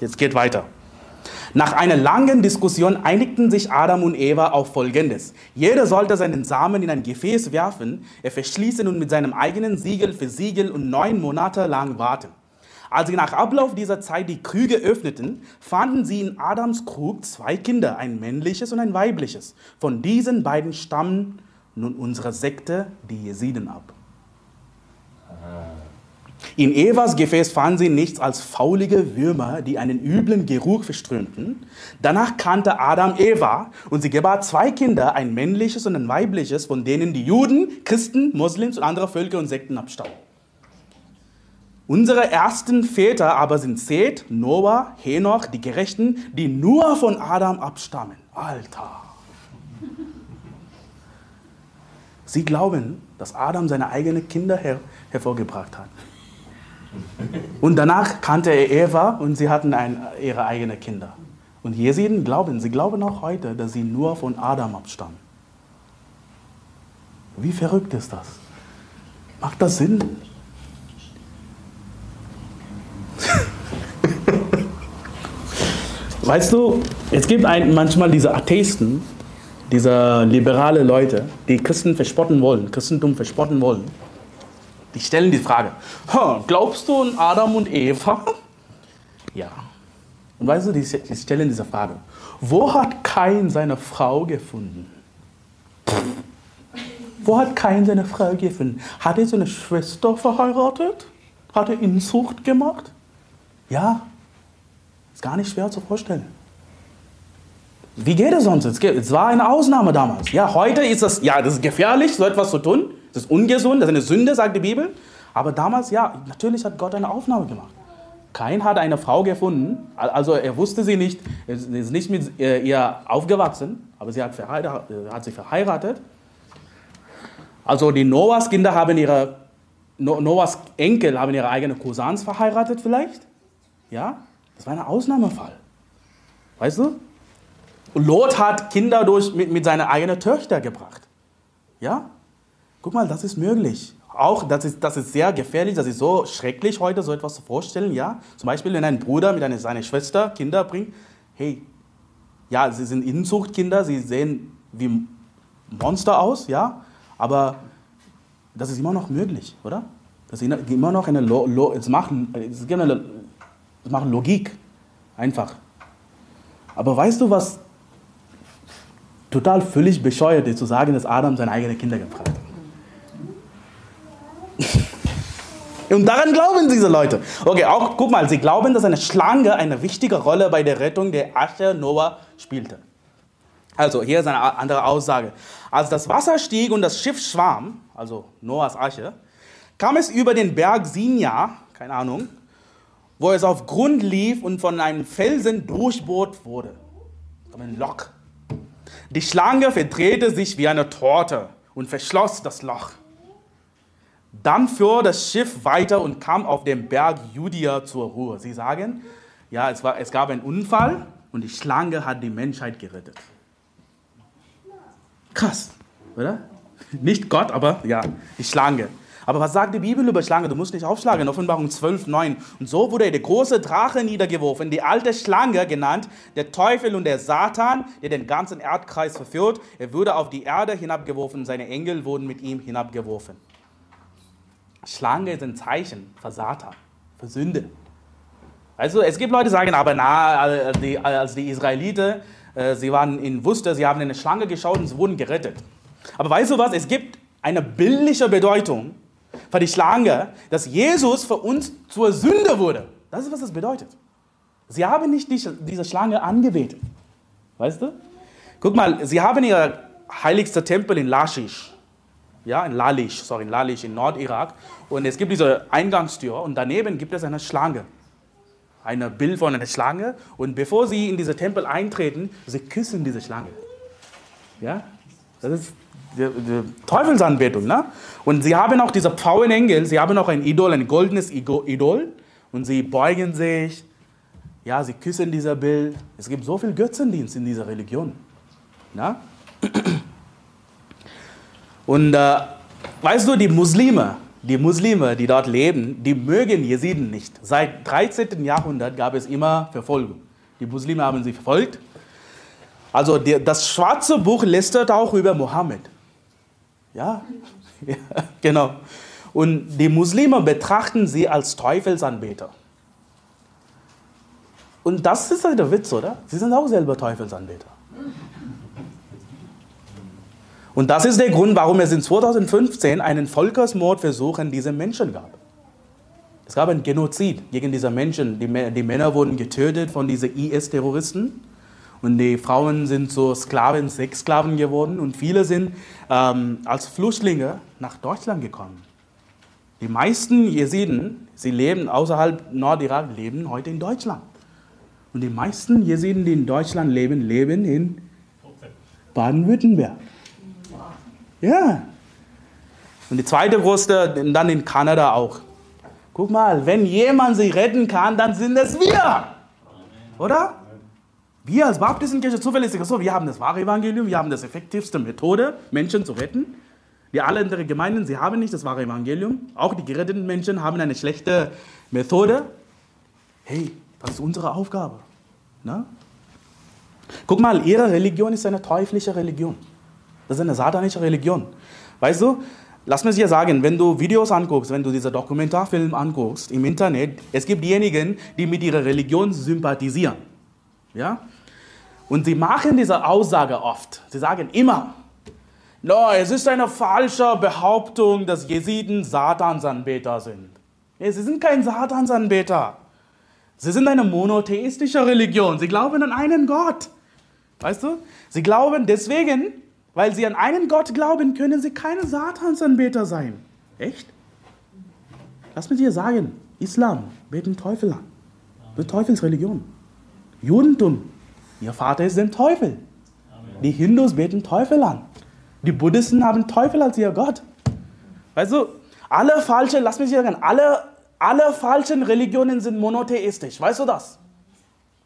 Jetzt geht weiter. Nach einer langen Diskussion einigten sich Adam und Eva auf Folgendes. Jeder sollte seinen Samen in ein Gefäß werfen, er verschließen und mit seinem eigenen Siegel für Siegel und neun Monate lang warten. Als sie nach Ablauf dieser Zeit die Krüge öffneten, fanden sie in Adams Krug zwei Kinder, ein männliches und ein weibliches. Von diesen beiden stammen nun unsere Sekte, die Jesiden, ab. In Evas Gefäß fanden sie nichts als faulige Würmer, die einen üblen Geruch verströmten. Danach kannte Adam Eva und sie gebar zwei Kinder, ein männliches und ein weibliches, von denen die Juden, Christen, Moslems und andere Völker und Sekten abstammen. Unsere ersten Väter aber sind Seth, Noah, Henoch, die Gerechten, die nur von Adam abstammen. Alter. Sie glauben, dass Adam seine eigenen Kinder her hervorgebracht hat. Und danach kannte er Eva und sie hatten ein, ihre eigenen Kinder. Und Jesiden glauben, sie glauben auch heute, dass sie nur von Adam abstammen. Wie verrückt ist das? Macht das Sinn? weißt du, es gibt ein, manchmal diese Atheisten, diese liberale Leute, die Christen verspotten wollen, Christentum verspotten wollen. Die stellen die Frage, glaubst du an Adam und Eva? Ja. Und weißt du, die, die stellen diese Frage, wo hat Kain seine Frau gefunden? Wo hat Kain seine Frau gefunden? Hat er seine Schwester verheiratet? Hat er Inzucht gemacht? Ja, ist gar nicht schwer zu vorstellen. Wie geht es sonst? Es war eine Ausnahme damals. Ja, heute ist es, ja, das ist gefährlich, so etwas zu tun. Das ist ungesund, das ist eine Sünde, sagt die Bibel. Aber damals, ja, natürlich hat Gott eine Aufnahme gemacht. Kain hat eine Frau gefunden, also er wusste sie nicht, ist nicht mit äh, ihr aufgewachsen, aber sie hat, äh, hat sich verheiratet. Also die Noahs Kinder haben ihre, Noahs Enkel haben ihre eigenen Cousins verheiratet vielleicht. Ja, das war ein Ausnahmefall. Weißt du? Lot hat Kinder durch, mit, mit seinen eigenen Töchtern gebracht. Ja? Guck mal, das ist möglich. Auch, das ist, das ist sehr gefährlich, das ist so schrecklich heute, so etwas zu vorstellen, ja? Zum Beispiel, wenn ein Bruder mit einer, seiner Schwester Kinder bringt, hey, ja, sie sind Inzuchtkinder, sie sehen wie Monster aus, ja? Aber das ist immer noch möglich, oder? Das ist immer noch eine, Lo Lo es macht, es gibt eine, es macht Logik, einfach. Aber weißt du, was total völlig bescheuert ist, zu sagen, dass Adam seine eigenen Kinder gebracht hat? Und daran glauben diese Leute. Okay, auch guck mal, sie glauben, dass eine Schlange eine wichtige Rolle bei der Rettung der Arche Noah spielte. Also, hier ist eine andere Aussage. Als das Wasser stieg und das Schiff schwamm, also Noahs Arche, kam es über den Berg Sinja, keine Ahnung, wo es auf Grund lief und von einem Felsen durchbohrt wurde. Ein Loch. Die Schlange verdrehte sich wie eine Torte und verschloss das Loch. Dann fuhr das Schiff weiter und kam auf dem Berg Judia zur Ruhe. Sie sagen, ja, es, war, es gab einen Unfall und die Schlange hat die Menschheit gerettet. Krass, oder? Nicht Gott, aber ja, die Schlange. Aber was sagt die Bibel über Schlange? Du musst nicht aufschlagen. Offenbarung 12, 9. Und so wurde der große Drache niedergeworfen, die alte Schlange genannt, der Teufel und der Satan, der den ganzen Erdkreis verführt. Er wurde auf die Erde hinabgeworfen, seine Engel wurden mit ihm hinabgeworfen. Schlange ist ein Zeichen für Satan, für Sünde. Also es gibt Leute, die sagen, aber na, als die, als die Israeliten, äh, sie waren in wusste, sie haben in eine Schlange geschaut und sie wurden gerettet. Aber weißt du was? Es gibt eine bildliche Bedeutung für die Schlange, dass Jesus für uns zur Sünde wurde. Das ist, was das bedeutet. Sie haben nicht diese Schlange angebetet. Weißt du? Guck mal, sie haben ihr heiligster Tempel in Lashish ja, in Lalish, sorry, in Lalish in Nordirak. Und es gibt diese Eingangstür und daneben gibt es eine Schlange. Ein Bild von einer Schlange. Und bevor sie in diese Tempel eintreten, sie küssen diese Schlange. Ja, das ist die, die Teufelsanbetung. Ne? Und sie haben auch diese Pfauenengel, sie haben auch ein Idol, ein goldenes Idol. Und sie beugen sich, ja, sie küssen dieser Bild. Es gibt so viel Götzendienst in dieser Religion. Ja? Und äh, weißt du, die Muslime, die Muslime, die dort leben, die mögen Jesiden nicht. Seit 13. Jahrhundert gab es immer Verfolgung. Die Muslime haben sie verfolgt. Also die, das schwarze Buch lästert auch über Mohammed. Ja? ja, genau. Und die Muslime betrachten sie als Teufelsanbeter. Und das ist halt der Witz, oder? Sie sind auch selber Teufelsanbeter. Und das ist der Grund, warum es in 2015 einen Völkersmordversuch an diese Menschen gab. Es gab einen Genozid gegen diese Menschen. Die, die Männer wurden getötet von diesen IS-Terroristen. Und die Frauen sind so Sklaven, Sexsklaven geworden. Und viele sind ähm, als Flüchtlinge nach Deutschland gekommen. Die meisten Jesiden, sie leben außerhalb Nordirak, leben heute in Deutschland. Und die meisten Jesiden, die in Deutschland leben, leben in Baden-Württemberg. Ja. Und die zweite größte, dann in Kanada auch. Guck mal, wenn jemand sie retten kann, dann sind es wir. Oder? Wir als Baptistenkirche zuverlässig so, wir haben das wahre Evangelium, wir haben das effektivste Methode, Menschen zu retten. Die alle anderen Gemeinden, sie haben nicht das wahre Evangelium. Auch die geretteten Menschen haben eine schlechte Methode. Hey, das ist unsere Aufgabe. Na? Guck mal, ihre Religion ist eine teuflische Religion. Das ist eine satanische Religion. Weißt du, lass mich dir sagen, wenn du Videos anguckst, wenn du diese Dokumentarfilme anguckst im Internet, es gibt diejenigen, die mit ihrer Religion sympathisieren. Ja? Und sie machen diese Aussage oft. Sie sagen immer, no, es ist eine falsche Behauptung, dass Jesiden Satansanbeter sind. Nee, sie sind kein Satansanbeter. Sie sind eine monotheistische Religion. Sie glauben an einen Gott. Weißt du? Sie glauben deswegen, weil sie an einen Gott glauben, können sie keine Satansanbeter sein. Echt? Lass mich dir sagen, Islam beten Teufel an. Das Teufelsreligion. Judentum, ihr Vater ist der Teufel. Die Hindus beten Teufel an. Die Buddhisten haben Teufel als ihr Gott. Weißt du, alle falschen, lass mich sagen, alle, alle falschen Religionen sind monotheistisch. Weißt du das?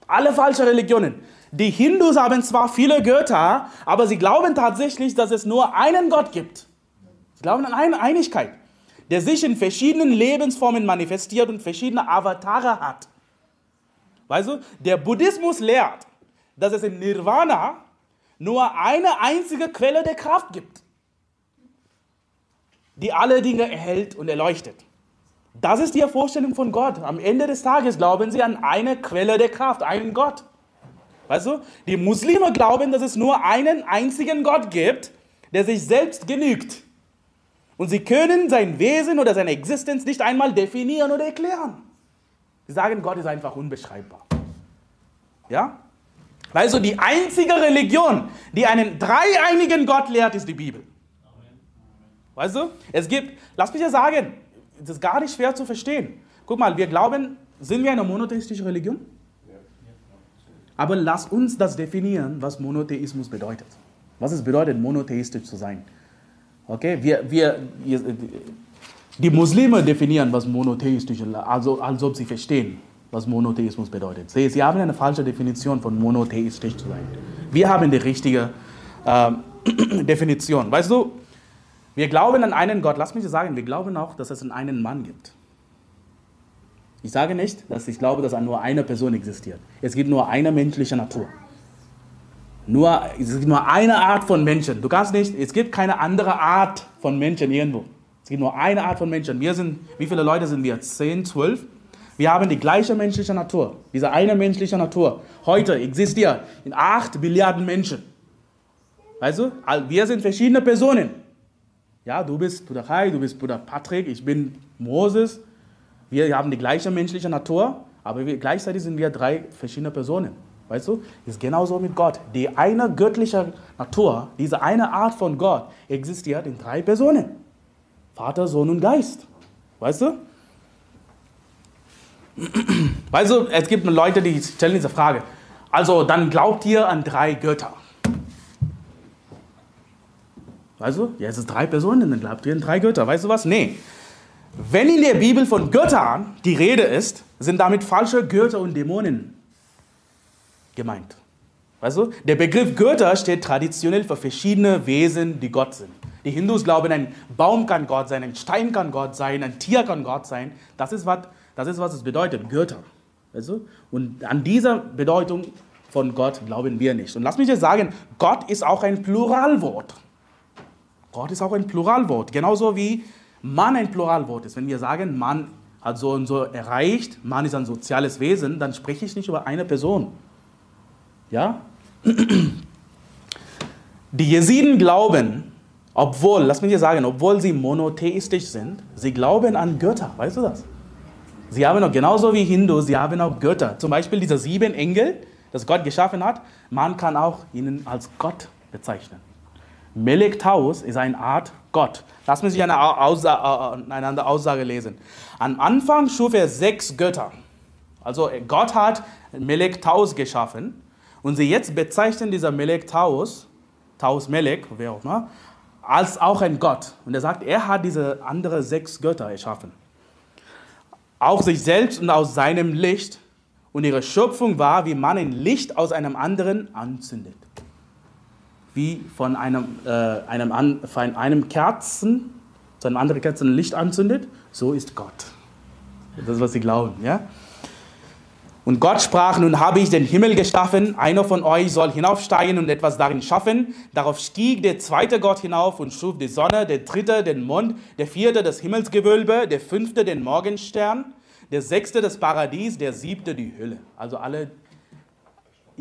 Alle falschen Religionen. Die Hindus haben zwar viele Götter, aber sie glauben tatsächlich, dass es nur einen Gott gibt. Sie glauben an eine Einigkeit, der sich in verschiedenen Lebensformen manifestiert und verschiedene Avatare hat. Weißt du, der Buddhismus lehrt, dass es im Nirvana nur eine einzige Quelle der Kraft gibt, die alle Dinge erhält und erleuchtet. Das ist die Vorstellung von Gott. Am Ende des Tages glauben sie an eine Quelle der Kraft, einen Gott. Weißt du, die Muslime glauben, dass es nur einen einzigen Gott gibt, der sich selbst genügt. Und sie können sein Wesen oder seine Existenz nicht einmal definieren oder erklären. Sie sagen, Gott ist einfach unbeschreibbar. Ja? Also die einzige Religion, die einen dreieinigen Gott lehrt, ist die Bibel. Weißt du? Es gibt, lass mich ja sagen, das ist gar nicht schwer zu verstehen. Guck mal, wir glauben, sind wir eine monotheistische Religion? Aber lass uns das definieren, was Monotheismus bedeutet. Was es bedeutet, monotheistisch zu sein. Okay, wir, wir, die Muslime definieren, was monotheistisch ist, also als ob sie verstehen, was Monotheismus bedeutet. Sie, sie haben eine falsche Definition von monotheistisch zu sein. Wir haben die richtige äh, Definition. Weißt du, wir glauben an einen Gott. Lass mich sagen, wir glauben auch, dass es einen Mann gibt. Ich sage nicht, dass ich glaube, dass nur eine Person existiert. Es gibt nur eine menschliche Natur. Nur, es gibt nur eine Art von Menschen. Du kannst nicht, es gibt keine andere Art von Menschen irgendwo. Es gibt nur eine Art von Menschen. Wir sind, wie viele Leute sind wir? Zehn, zwölf? Wir haben die gleiche menschliche Natur. Diese eine menschliche Natur. Heute existiert in acht Milliarden Menschen. Weißt du? Wir sind verschiedene Personen. Ja, du bist Bruder Kai, du bist Bruder Patrick, ich bin Moses. Wir haben die gleiche menschliche Natur, aber wir, gleichzeitig sind wir drei verschiedene Personen. Weißt du? Ist genauso mit Gott. Die eine göttliche Natur, diese eine Art von Gott, existiert in drei Personen: Vater, Sohn und Geist. Weißt du? Weißt du, es gibt Leute, die stellen diese Frage. Also, dann glaubt ihr an drei Götter. Weißt du, ja, es sind drei Personen, dann glaubt ihr an drei Götter. Weißt du was? Nee. Wenn in der Bibel von Göttern die Rede ist, sind damit falsche Götter und Dämonen gemeint. Weißt du? Der Begriff Götter steht traditionell für verschiedene Wesen, die Gott sind. Die Hindus glauben, ein Baum kann Gott sein, ein Stein kann Gott sein, ein Tier kann Gott sein. Das ist, was, das ist, was es bedeutet, Götter. Weißt du? Und an dieser Bedeutung von Gott glauben wir nicht. Und lass mich dir sagen, Gott ist auch ein Pluralwort. Gott ist auch ein Pluralwort, genauso wie Mann ein Pluralwort ist. Wenn wir sagen, Mann hat so und so erreicht, Mann ist ein soziales Wesen, dann spreche ich nicht über eine Person. Ja? Die Jesiden glauben, obwohl, lass mich dir sagen, obwohl sie monotheistisch sind, sie glauben an Götter. Weißt du das? Sie haben auch genauso wie Hindus, sie haben auch Götter. Zum Beispiel diese sieben Engel, das Gott geschaffen hat, man kann auch ihnen als Gott bezeichnen. Melek Taus ist eine Art Gott. Lass mich eine, Aussage, äh, eine andere Aussage lesen. Am Anfang schuf er sechs Götter. Also Gott hat Melek Taus geschaffen und sie jetzt bezeichnen dieser Melek Taus, Taus Melek, wer auch immer, als auch ein Gott. Und er sagt, er hat diese anderen sechs Götter erschaffen. Auch sich selbst und aus seinem Licht. Und ihre Schöpfung war, wie man ein Licht aus einem anderen anzündet wie von einem, äh, einem, von einem Kerzen, zu einem anderen Kerzen Licht anzündet, so ist Gott. Das ist, was sie glauben. Ja? Und Gott sprach, nun habe ich den Himmel geschaffen, einer von euch soll hinaufsteigen und etwas darin schaffen. Darauf stieg der zweite Gott hinauf und schuf die Sonne, der dritte den Mond, der vierte das Himmelsgewölbe, der fünfte den Morgenstern, der sechste das Paradies, der siebte die Hölle. Also alle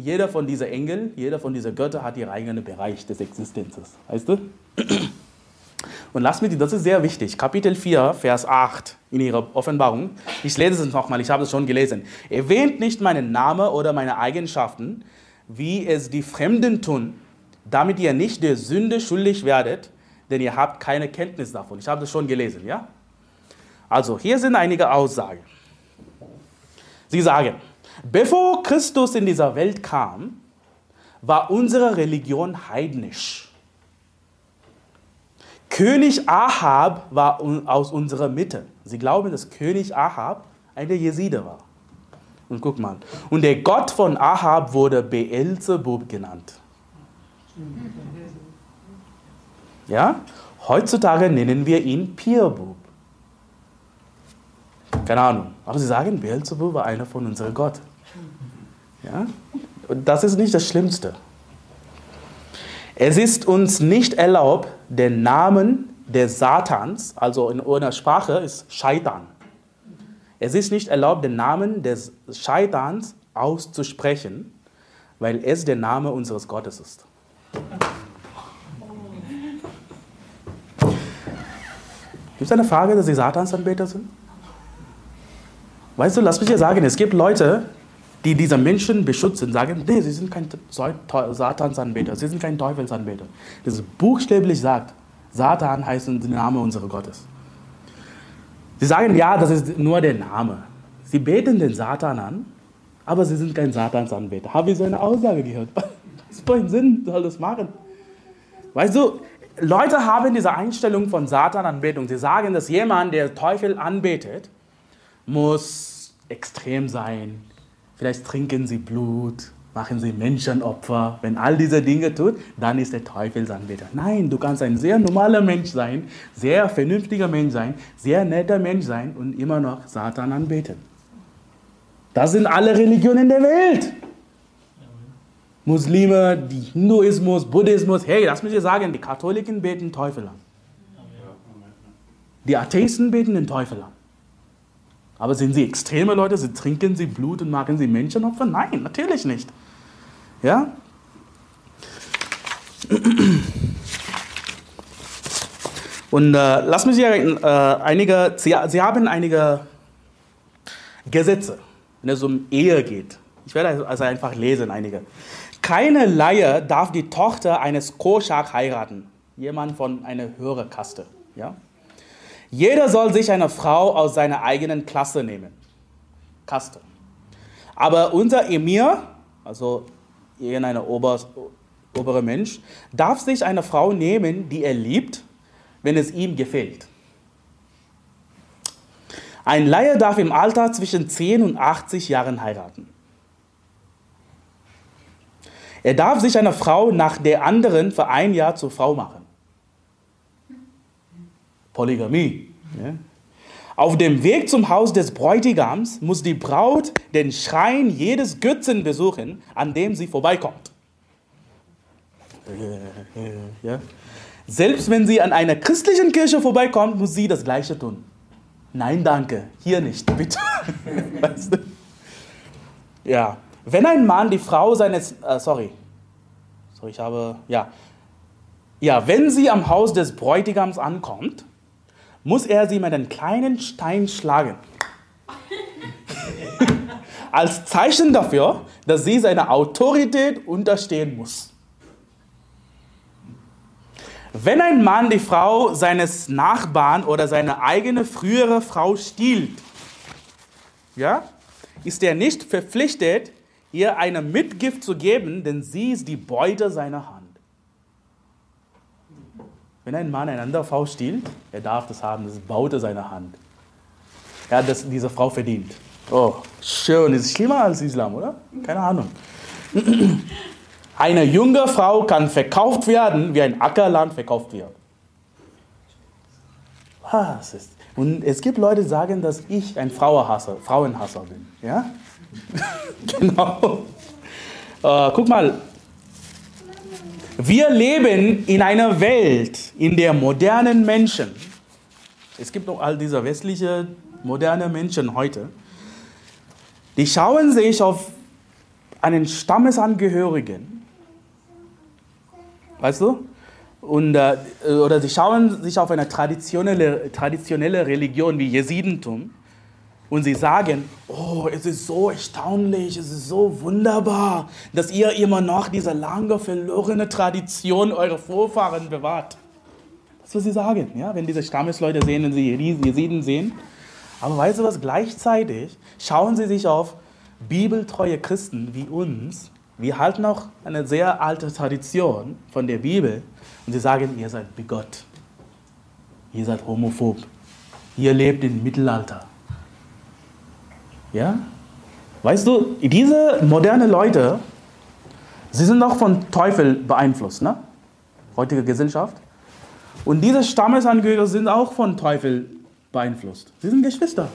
jeder von diesen Engeln, jeder von diesen Göttern hat ihren eigenen Bereich des Existenzes. Weißt du? Und lass mich, das ist sehr wichtig, Kapitel 4, Vers 8 in ihrer Offenbarung. Ich lese es nochmal, ich habe es schon gelesen. Erwähnt nicht meinen Namen oder meine Eigenschaften, wie es die Fremden tun, damit ihr nicht der Sünde schuldig werdet, denn ihr habt keine Kenntnis davon. Ich habe das schon gelesen, ja? Also, hier sind einige Aussagen. Sie sagen, Bevor Christus in dieser Welt kam, war unsere Religion heidnisch. König Ahab war aus unserer Mitte. Sie glauben, dass König Ahab ein Jeside war. Und guck mal, und der Gott von Ahab wurde Beelzebub genannt. Ja? Heutzutage nennen wir ihn Pierbub. Keine Ahnung. Aber sie sagen, Beelzebub war einer von unserem Gott. Ja? Und das ist nicht das Schlimmste. Es ist uns nicht erlaubt, den Namen des Satans, also in unserer Sprache ist Scheitan. Es ist nicht erlaubt, den Namen des Scheitans auszusprechen, weil es der Name unseres Gottes ist. Gibt es eine Frage, dass sie Satansanbeter sind? Weißt du, lass mich dir sagen, es gibt Leute, die diese Menschen beschützen, sagen, nee, sie sind kein Satansanbeter, sie sind kein Teufelsanbeter. Das buchstäblich sagt, Satan heißt der Name unseres Gottes. Sie sagen, ja, das ist nur der Name. Sie beten den Satan an, aber sie sind kein Satansanbeter. Habe ich so eine Aussage gehört? Was für einen Sinn soll das machen? Weißt du, Leute haben diese Einstellung von Satananbetung. Sie sagen, dass jemand, der Teufel anbetet, muss extrem sein. Vielleicht trinken sie Blut, machen sie Menschenopfer. Wenn all diese Dinge tut, dann ist der Teufelsanbeter. Nein, du kannst ein sehr normaler Mensch sein, sehr vernünftiger Mensch sein, sehr netter Mensch sein und immer noch Satan anbeten. Das sind alle Religionen der Welt. Muslime, die Hinduismus, Buddhismus, hey, lass mich dir sagen, die Katholiken beten Teufel an. Die Atheisten beten den Teufel an. Aber sind sie extreme Leute? Sie trinken sie Blut und machen sie Menschenopfer? Nein, natürlich nicht. Ja? Und äh, lass mich hier äh, einige, sie, sie haben einige Gesetze, wenn es um Ehe geht. Ich werde also einfach lesen, einige. Keine Laie darf die Tochter eines Koschak heiraten, jemand von einer höheren Kaste. Ja? Jeder soll sich eine Frau aus seiner eigenen Klasse nehmen. Kaste. Aber unser Emir, also irgendein ober, oberer Mensch, darf sich eine Frau nehmen, die er liebt, wenn es ihm gefällt. Ein Laie darf im Alter zwischen 10 und 80 Jahren heiraten. Er darf sich eine Frau nach der anderen für ein Jahr zur Frau machen. Polygamie. Ja. Auf dem Weg zum Haus des Bräutigams muss die Braut den Schrein jedes Götzen besuchen, an dem sie vorbeikommt. Ja. Selbst wenn sie an einer christlichen Kirche vorbeikommt, muss sie das Gleiche tun. Nein, danke, hier nicht, bitte. Weißt du? Ja, wenn ein Mann die Frau seines, äh, sorry, sorry, ich habe, ja, ja, wenn sie am Haus des Bräutigams ankommt, muss er sie mit einem kleinen Stein schlagen. Als Zeichen dafür, dass sie seiner Autorität unterstehen muss. Wenn ein Mann die Frau seines Nachbarn oder seine eigene frühere Frau stiehlt, ja, ist er nicht verpflichtet, ihr eine Mitgift zu geben, denn sie ist die Beute seiner Hand. Wenn ein Mann eine andere Frau stiehlt, er darf das haben, das ist Baute seiner Hand. Er hat das, diese Frau verdient. Oh, schön. Ist schlimmer als Islam, oder? Keine Ahnung. Eine junge Frau kann verkauft werden, wie ein Ackerland verkauft wird. Was ist? Und es gibt Leute, die sagen, dass ich ein Frauenhasser, Frauenhasser bin. Ja? genau. Uh, guck mal, wir leben in einer Welt, in der modernen Menschen, es gibt noch all diese westliche moderne Menschen heute, die schauen sich auf einen Stammesangehörigen, weißt du? Und, äh, oder sie schauen sich auf eine traditionelle, traditionelle Religion wie Jesidentum und sie sagen, oh, es ist so erstaunlich, es ist so wunderbar, dass ihr immer noch diese lange verlorene Tradition eurer Vorfahren bewahrt. Das, was sie sagen, ja, wenn diese Stammesleute sehen, wenn sie Jesiden sehen. Aber weißt du was, gleichzeitig schauen sie sich auf bibeltreue Christen wie uns, wir halten auch eine sehr alte Tradition von der Bibel und sie sagen, ihr seid bigott, ihr seid homophob, ihr lebt im Mittelalter. Ja? Weißt du, diese modernen Leute, sie sind auch von Teufel beeinflusst, ne? Heutige Gesellschaft. Und diese Stammesangehörige sind auch von Teufel beeinflusst. Sie sind Geschwister.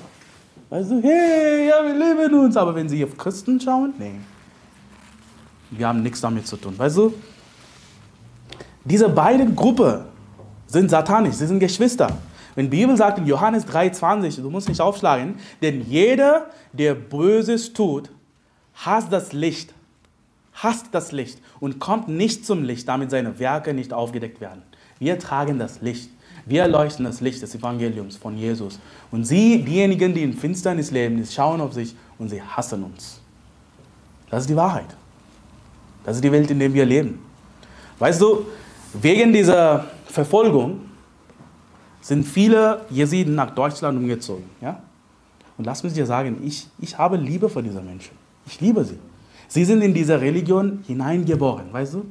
Weißt du, hey, ja, wir lieben uns. Aber wenn sie auf Christen schauen, nee. Wir haben nichts damit zu tun. Weißt du, diese beiden Gruppen sind satanisch, sie sind Geschwister. Wenn die Bibel sagt in Johannes 3,20, du musst nicht aufschlagen, denn jeder, der Böses tut, hasst das Licht, hasst das Licht und kommt nicht zum Licht, damit seine Werke nicht aufgedeckt werden. Wir tragen das Licht. Wir leuchten das Licht des Evangeliums von Jesus. Und sie, diejenigen, die in Finsternis leben, schauen auf sich und sie hassen uns. Das ist die Wahrheit. Das ist die Welt, in der wir leben. Weißt du, wegen dieser Verfolgung sind viele Jesiden nach Deutschland umgezogen. Ja? Und lass mich dir sagen, ich, ich habe Liebe für diese Menschen. Ich liebe sie. Sie sind in diese Religion hineingeboren, weißt du?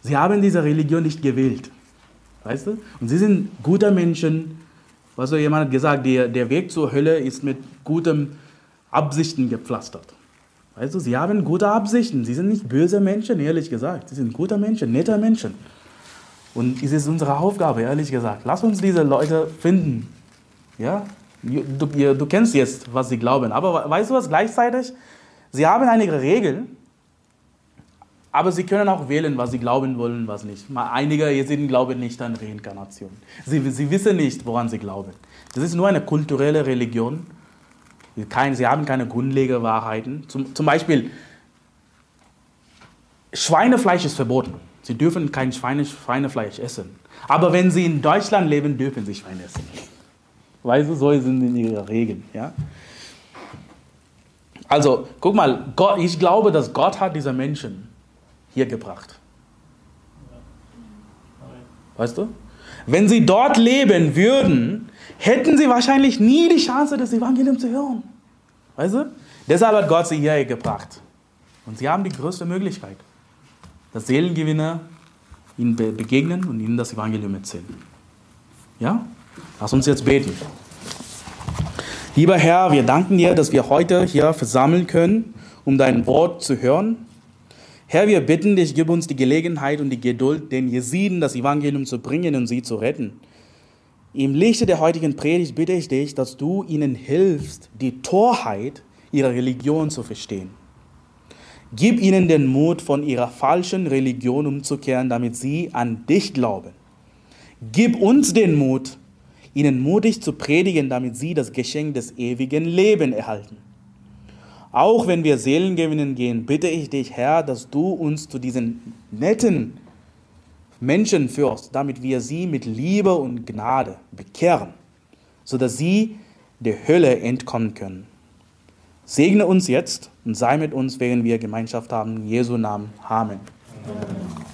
Sie haben diese Religion nicht gewählt. Weißt du? Und sie sind gute Menschen. Weißt du, jemand hat gesagt, der, der Weg zur Hölle ist mit guten Absichten gepflastert. Weißt du, sie haben gute Absichten. Sie sind nicht böse Menschen, ehrlich gesagt. Sie sind gute Menschen, nette Menschen. Und es ist unsere Aufgabe, ehrlich gesagt. Lass uns diese Leute finden. Ja? Du, du kennst jetzt, was sie glauben. Aber weißt du was? Gleichzeitig, sie haben einige Regeln, aber sie können auch wählen, was sie glauben wollen, was nicht. Einige Jesiden glauben nicht an Reinkarnation. Sie, sie wissen nicht, woran sie glauben. Das ist nur eine kulturelle Religion. Kein, sie haben keine grundlegenden Wahrheiten. Zum, zum Beispiel, Schweinefleisch ist verboten. Sie dürfen kein Schweine, Schweinefleisch essen. Aber wenn sie in Deutschland leben, dürfen sie Schweine essen. Weißt du, so sind ihre Regeln. Ja? Also, guck mal, Gott, ich glaube, dass Gott hat diese Menschen hier gebracht. Weißt du? Wenn sie dort leben würden, hätten sie wahrscheinlich nie die Chance, das Evangelium zu hören. Weißt du? Deshalb hat Gott sie hierher gebracht. Und sie haben die größte Möglichkeit, dass Seelengewinner ihnen begegnen und ihnen das Evangelium erzählen. Ja? Lass uns jetzt beten. Lieber Herr, wir danken dir, dass wir heute hier versammeln können, um dein Wort zu hören. Herr, wir bitten dich, gib uns die Gelegenheit und die Geduld, den Jesiden das Evangelium zu bringen und sie zu retten. Im Lichte der heutigen Predigt bitte ich dich, dass du ihnen hilfst, die Torheit ihrer Religion zu verstehen. Gib ihnen den Mut, von ihrer falschen Religion umzukehren, damit sie an dich glauben. Gib uns den Mut, ihnen mutig zu predigen, damit sie das Geschenk des ewigen Lebens erhalten. Auch wenn wir Seelen gewinnen gehen, bitte ich dich, Herr, dass du uns zu diesen netten Menschen führst, damit wir sie mit Liebe und Gnade bekehren, sodass sie der Hölle entkommen können. Segne uns jetzt und sei mit uns, während wir Gemeinschaft haben. In Jesu Namen. Amen. Amen.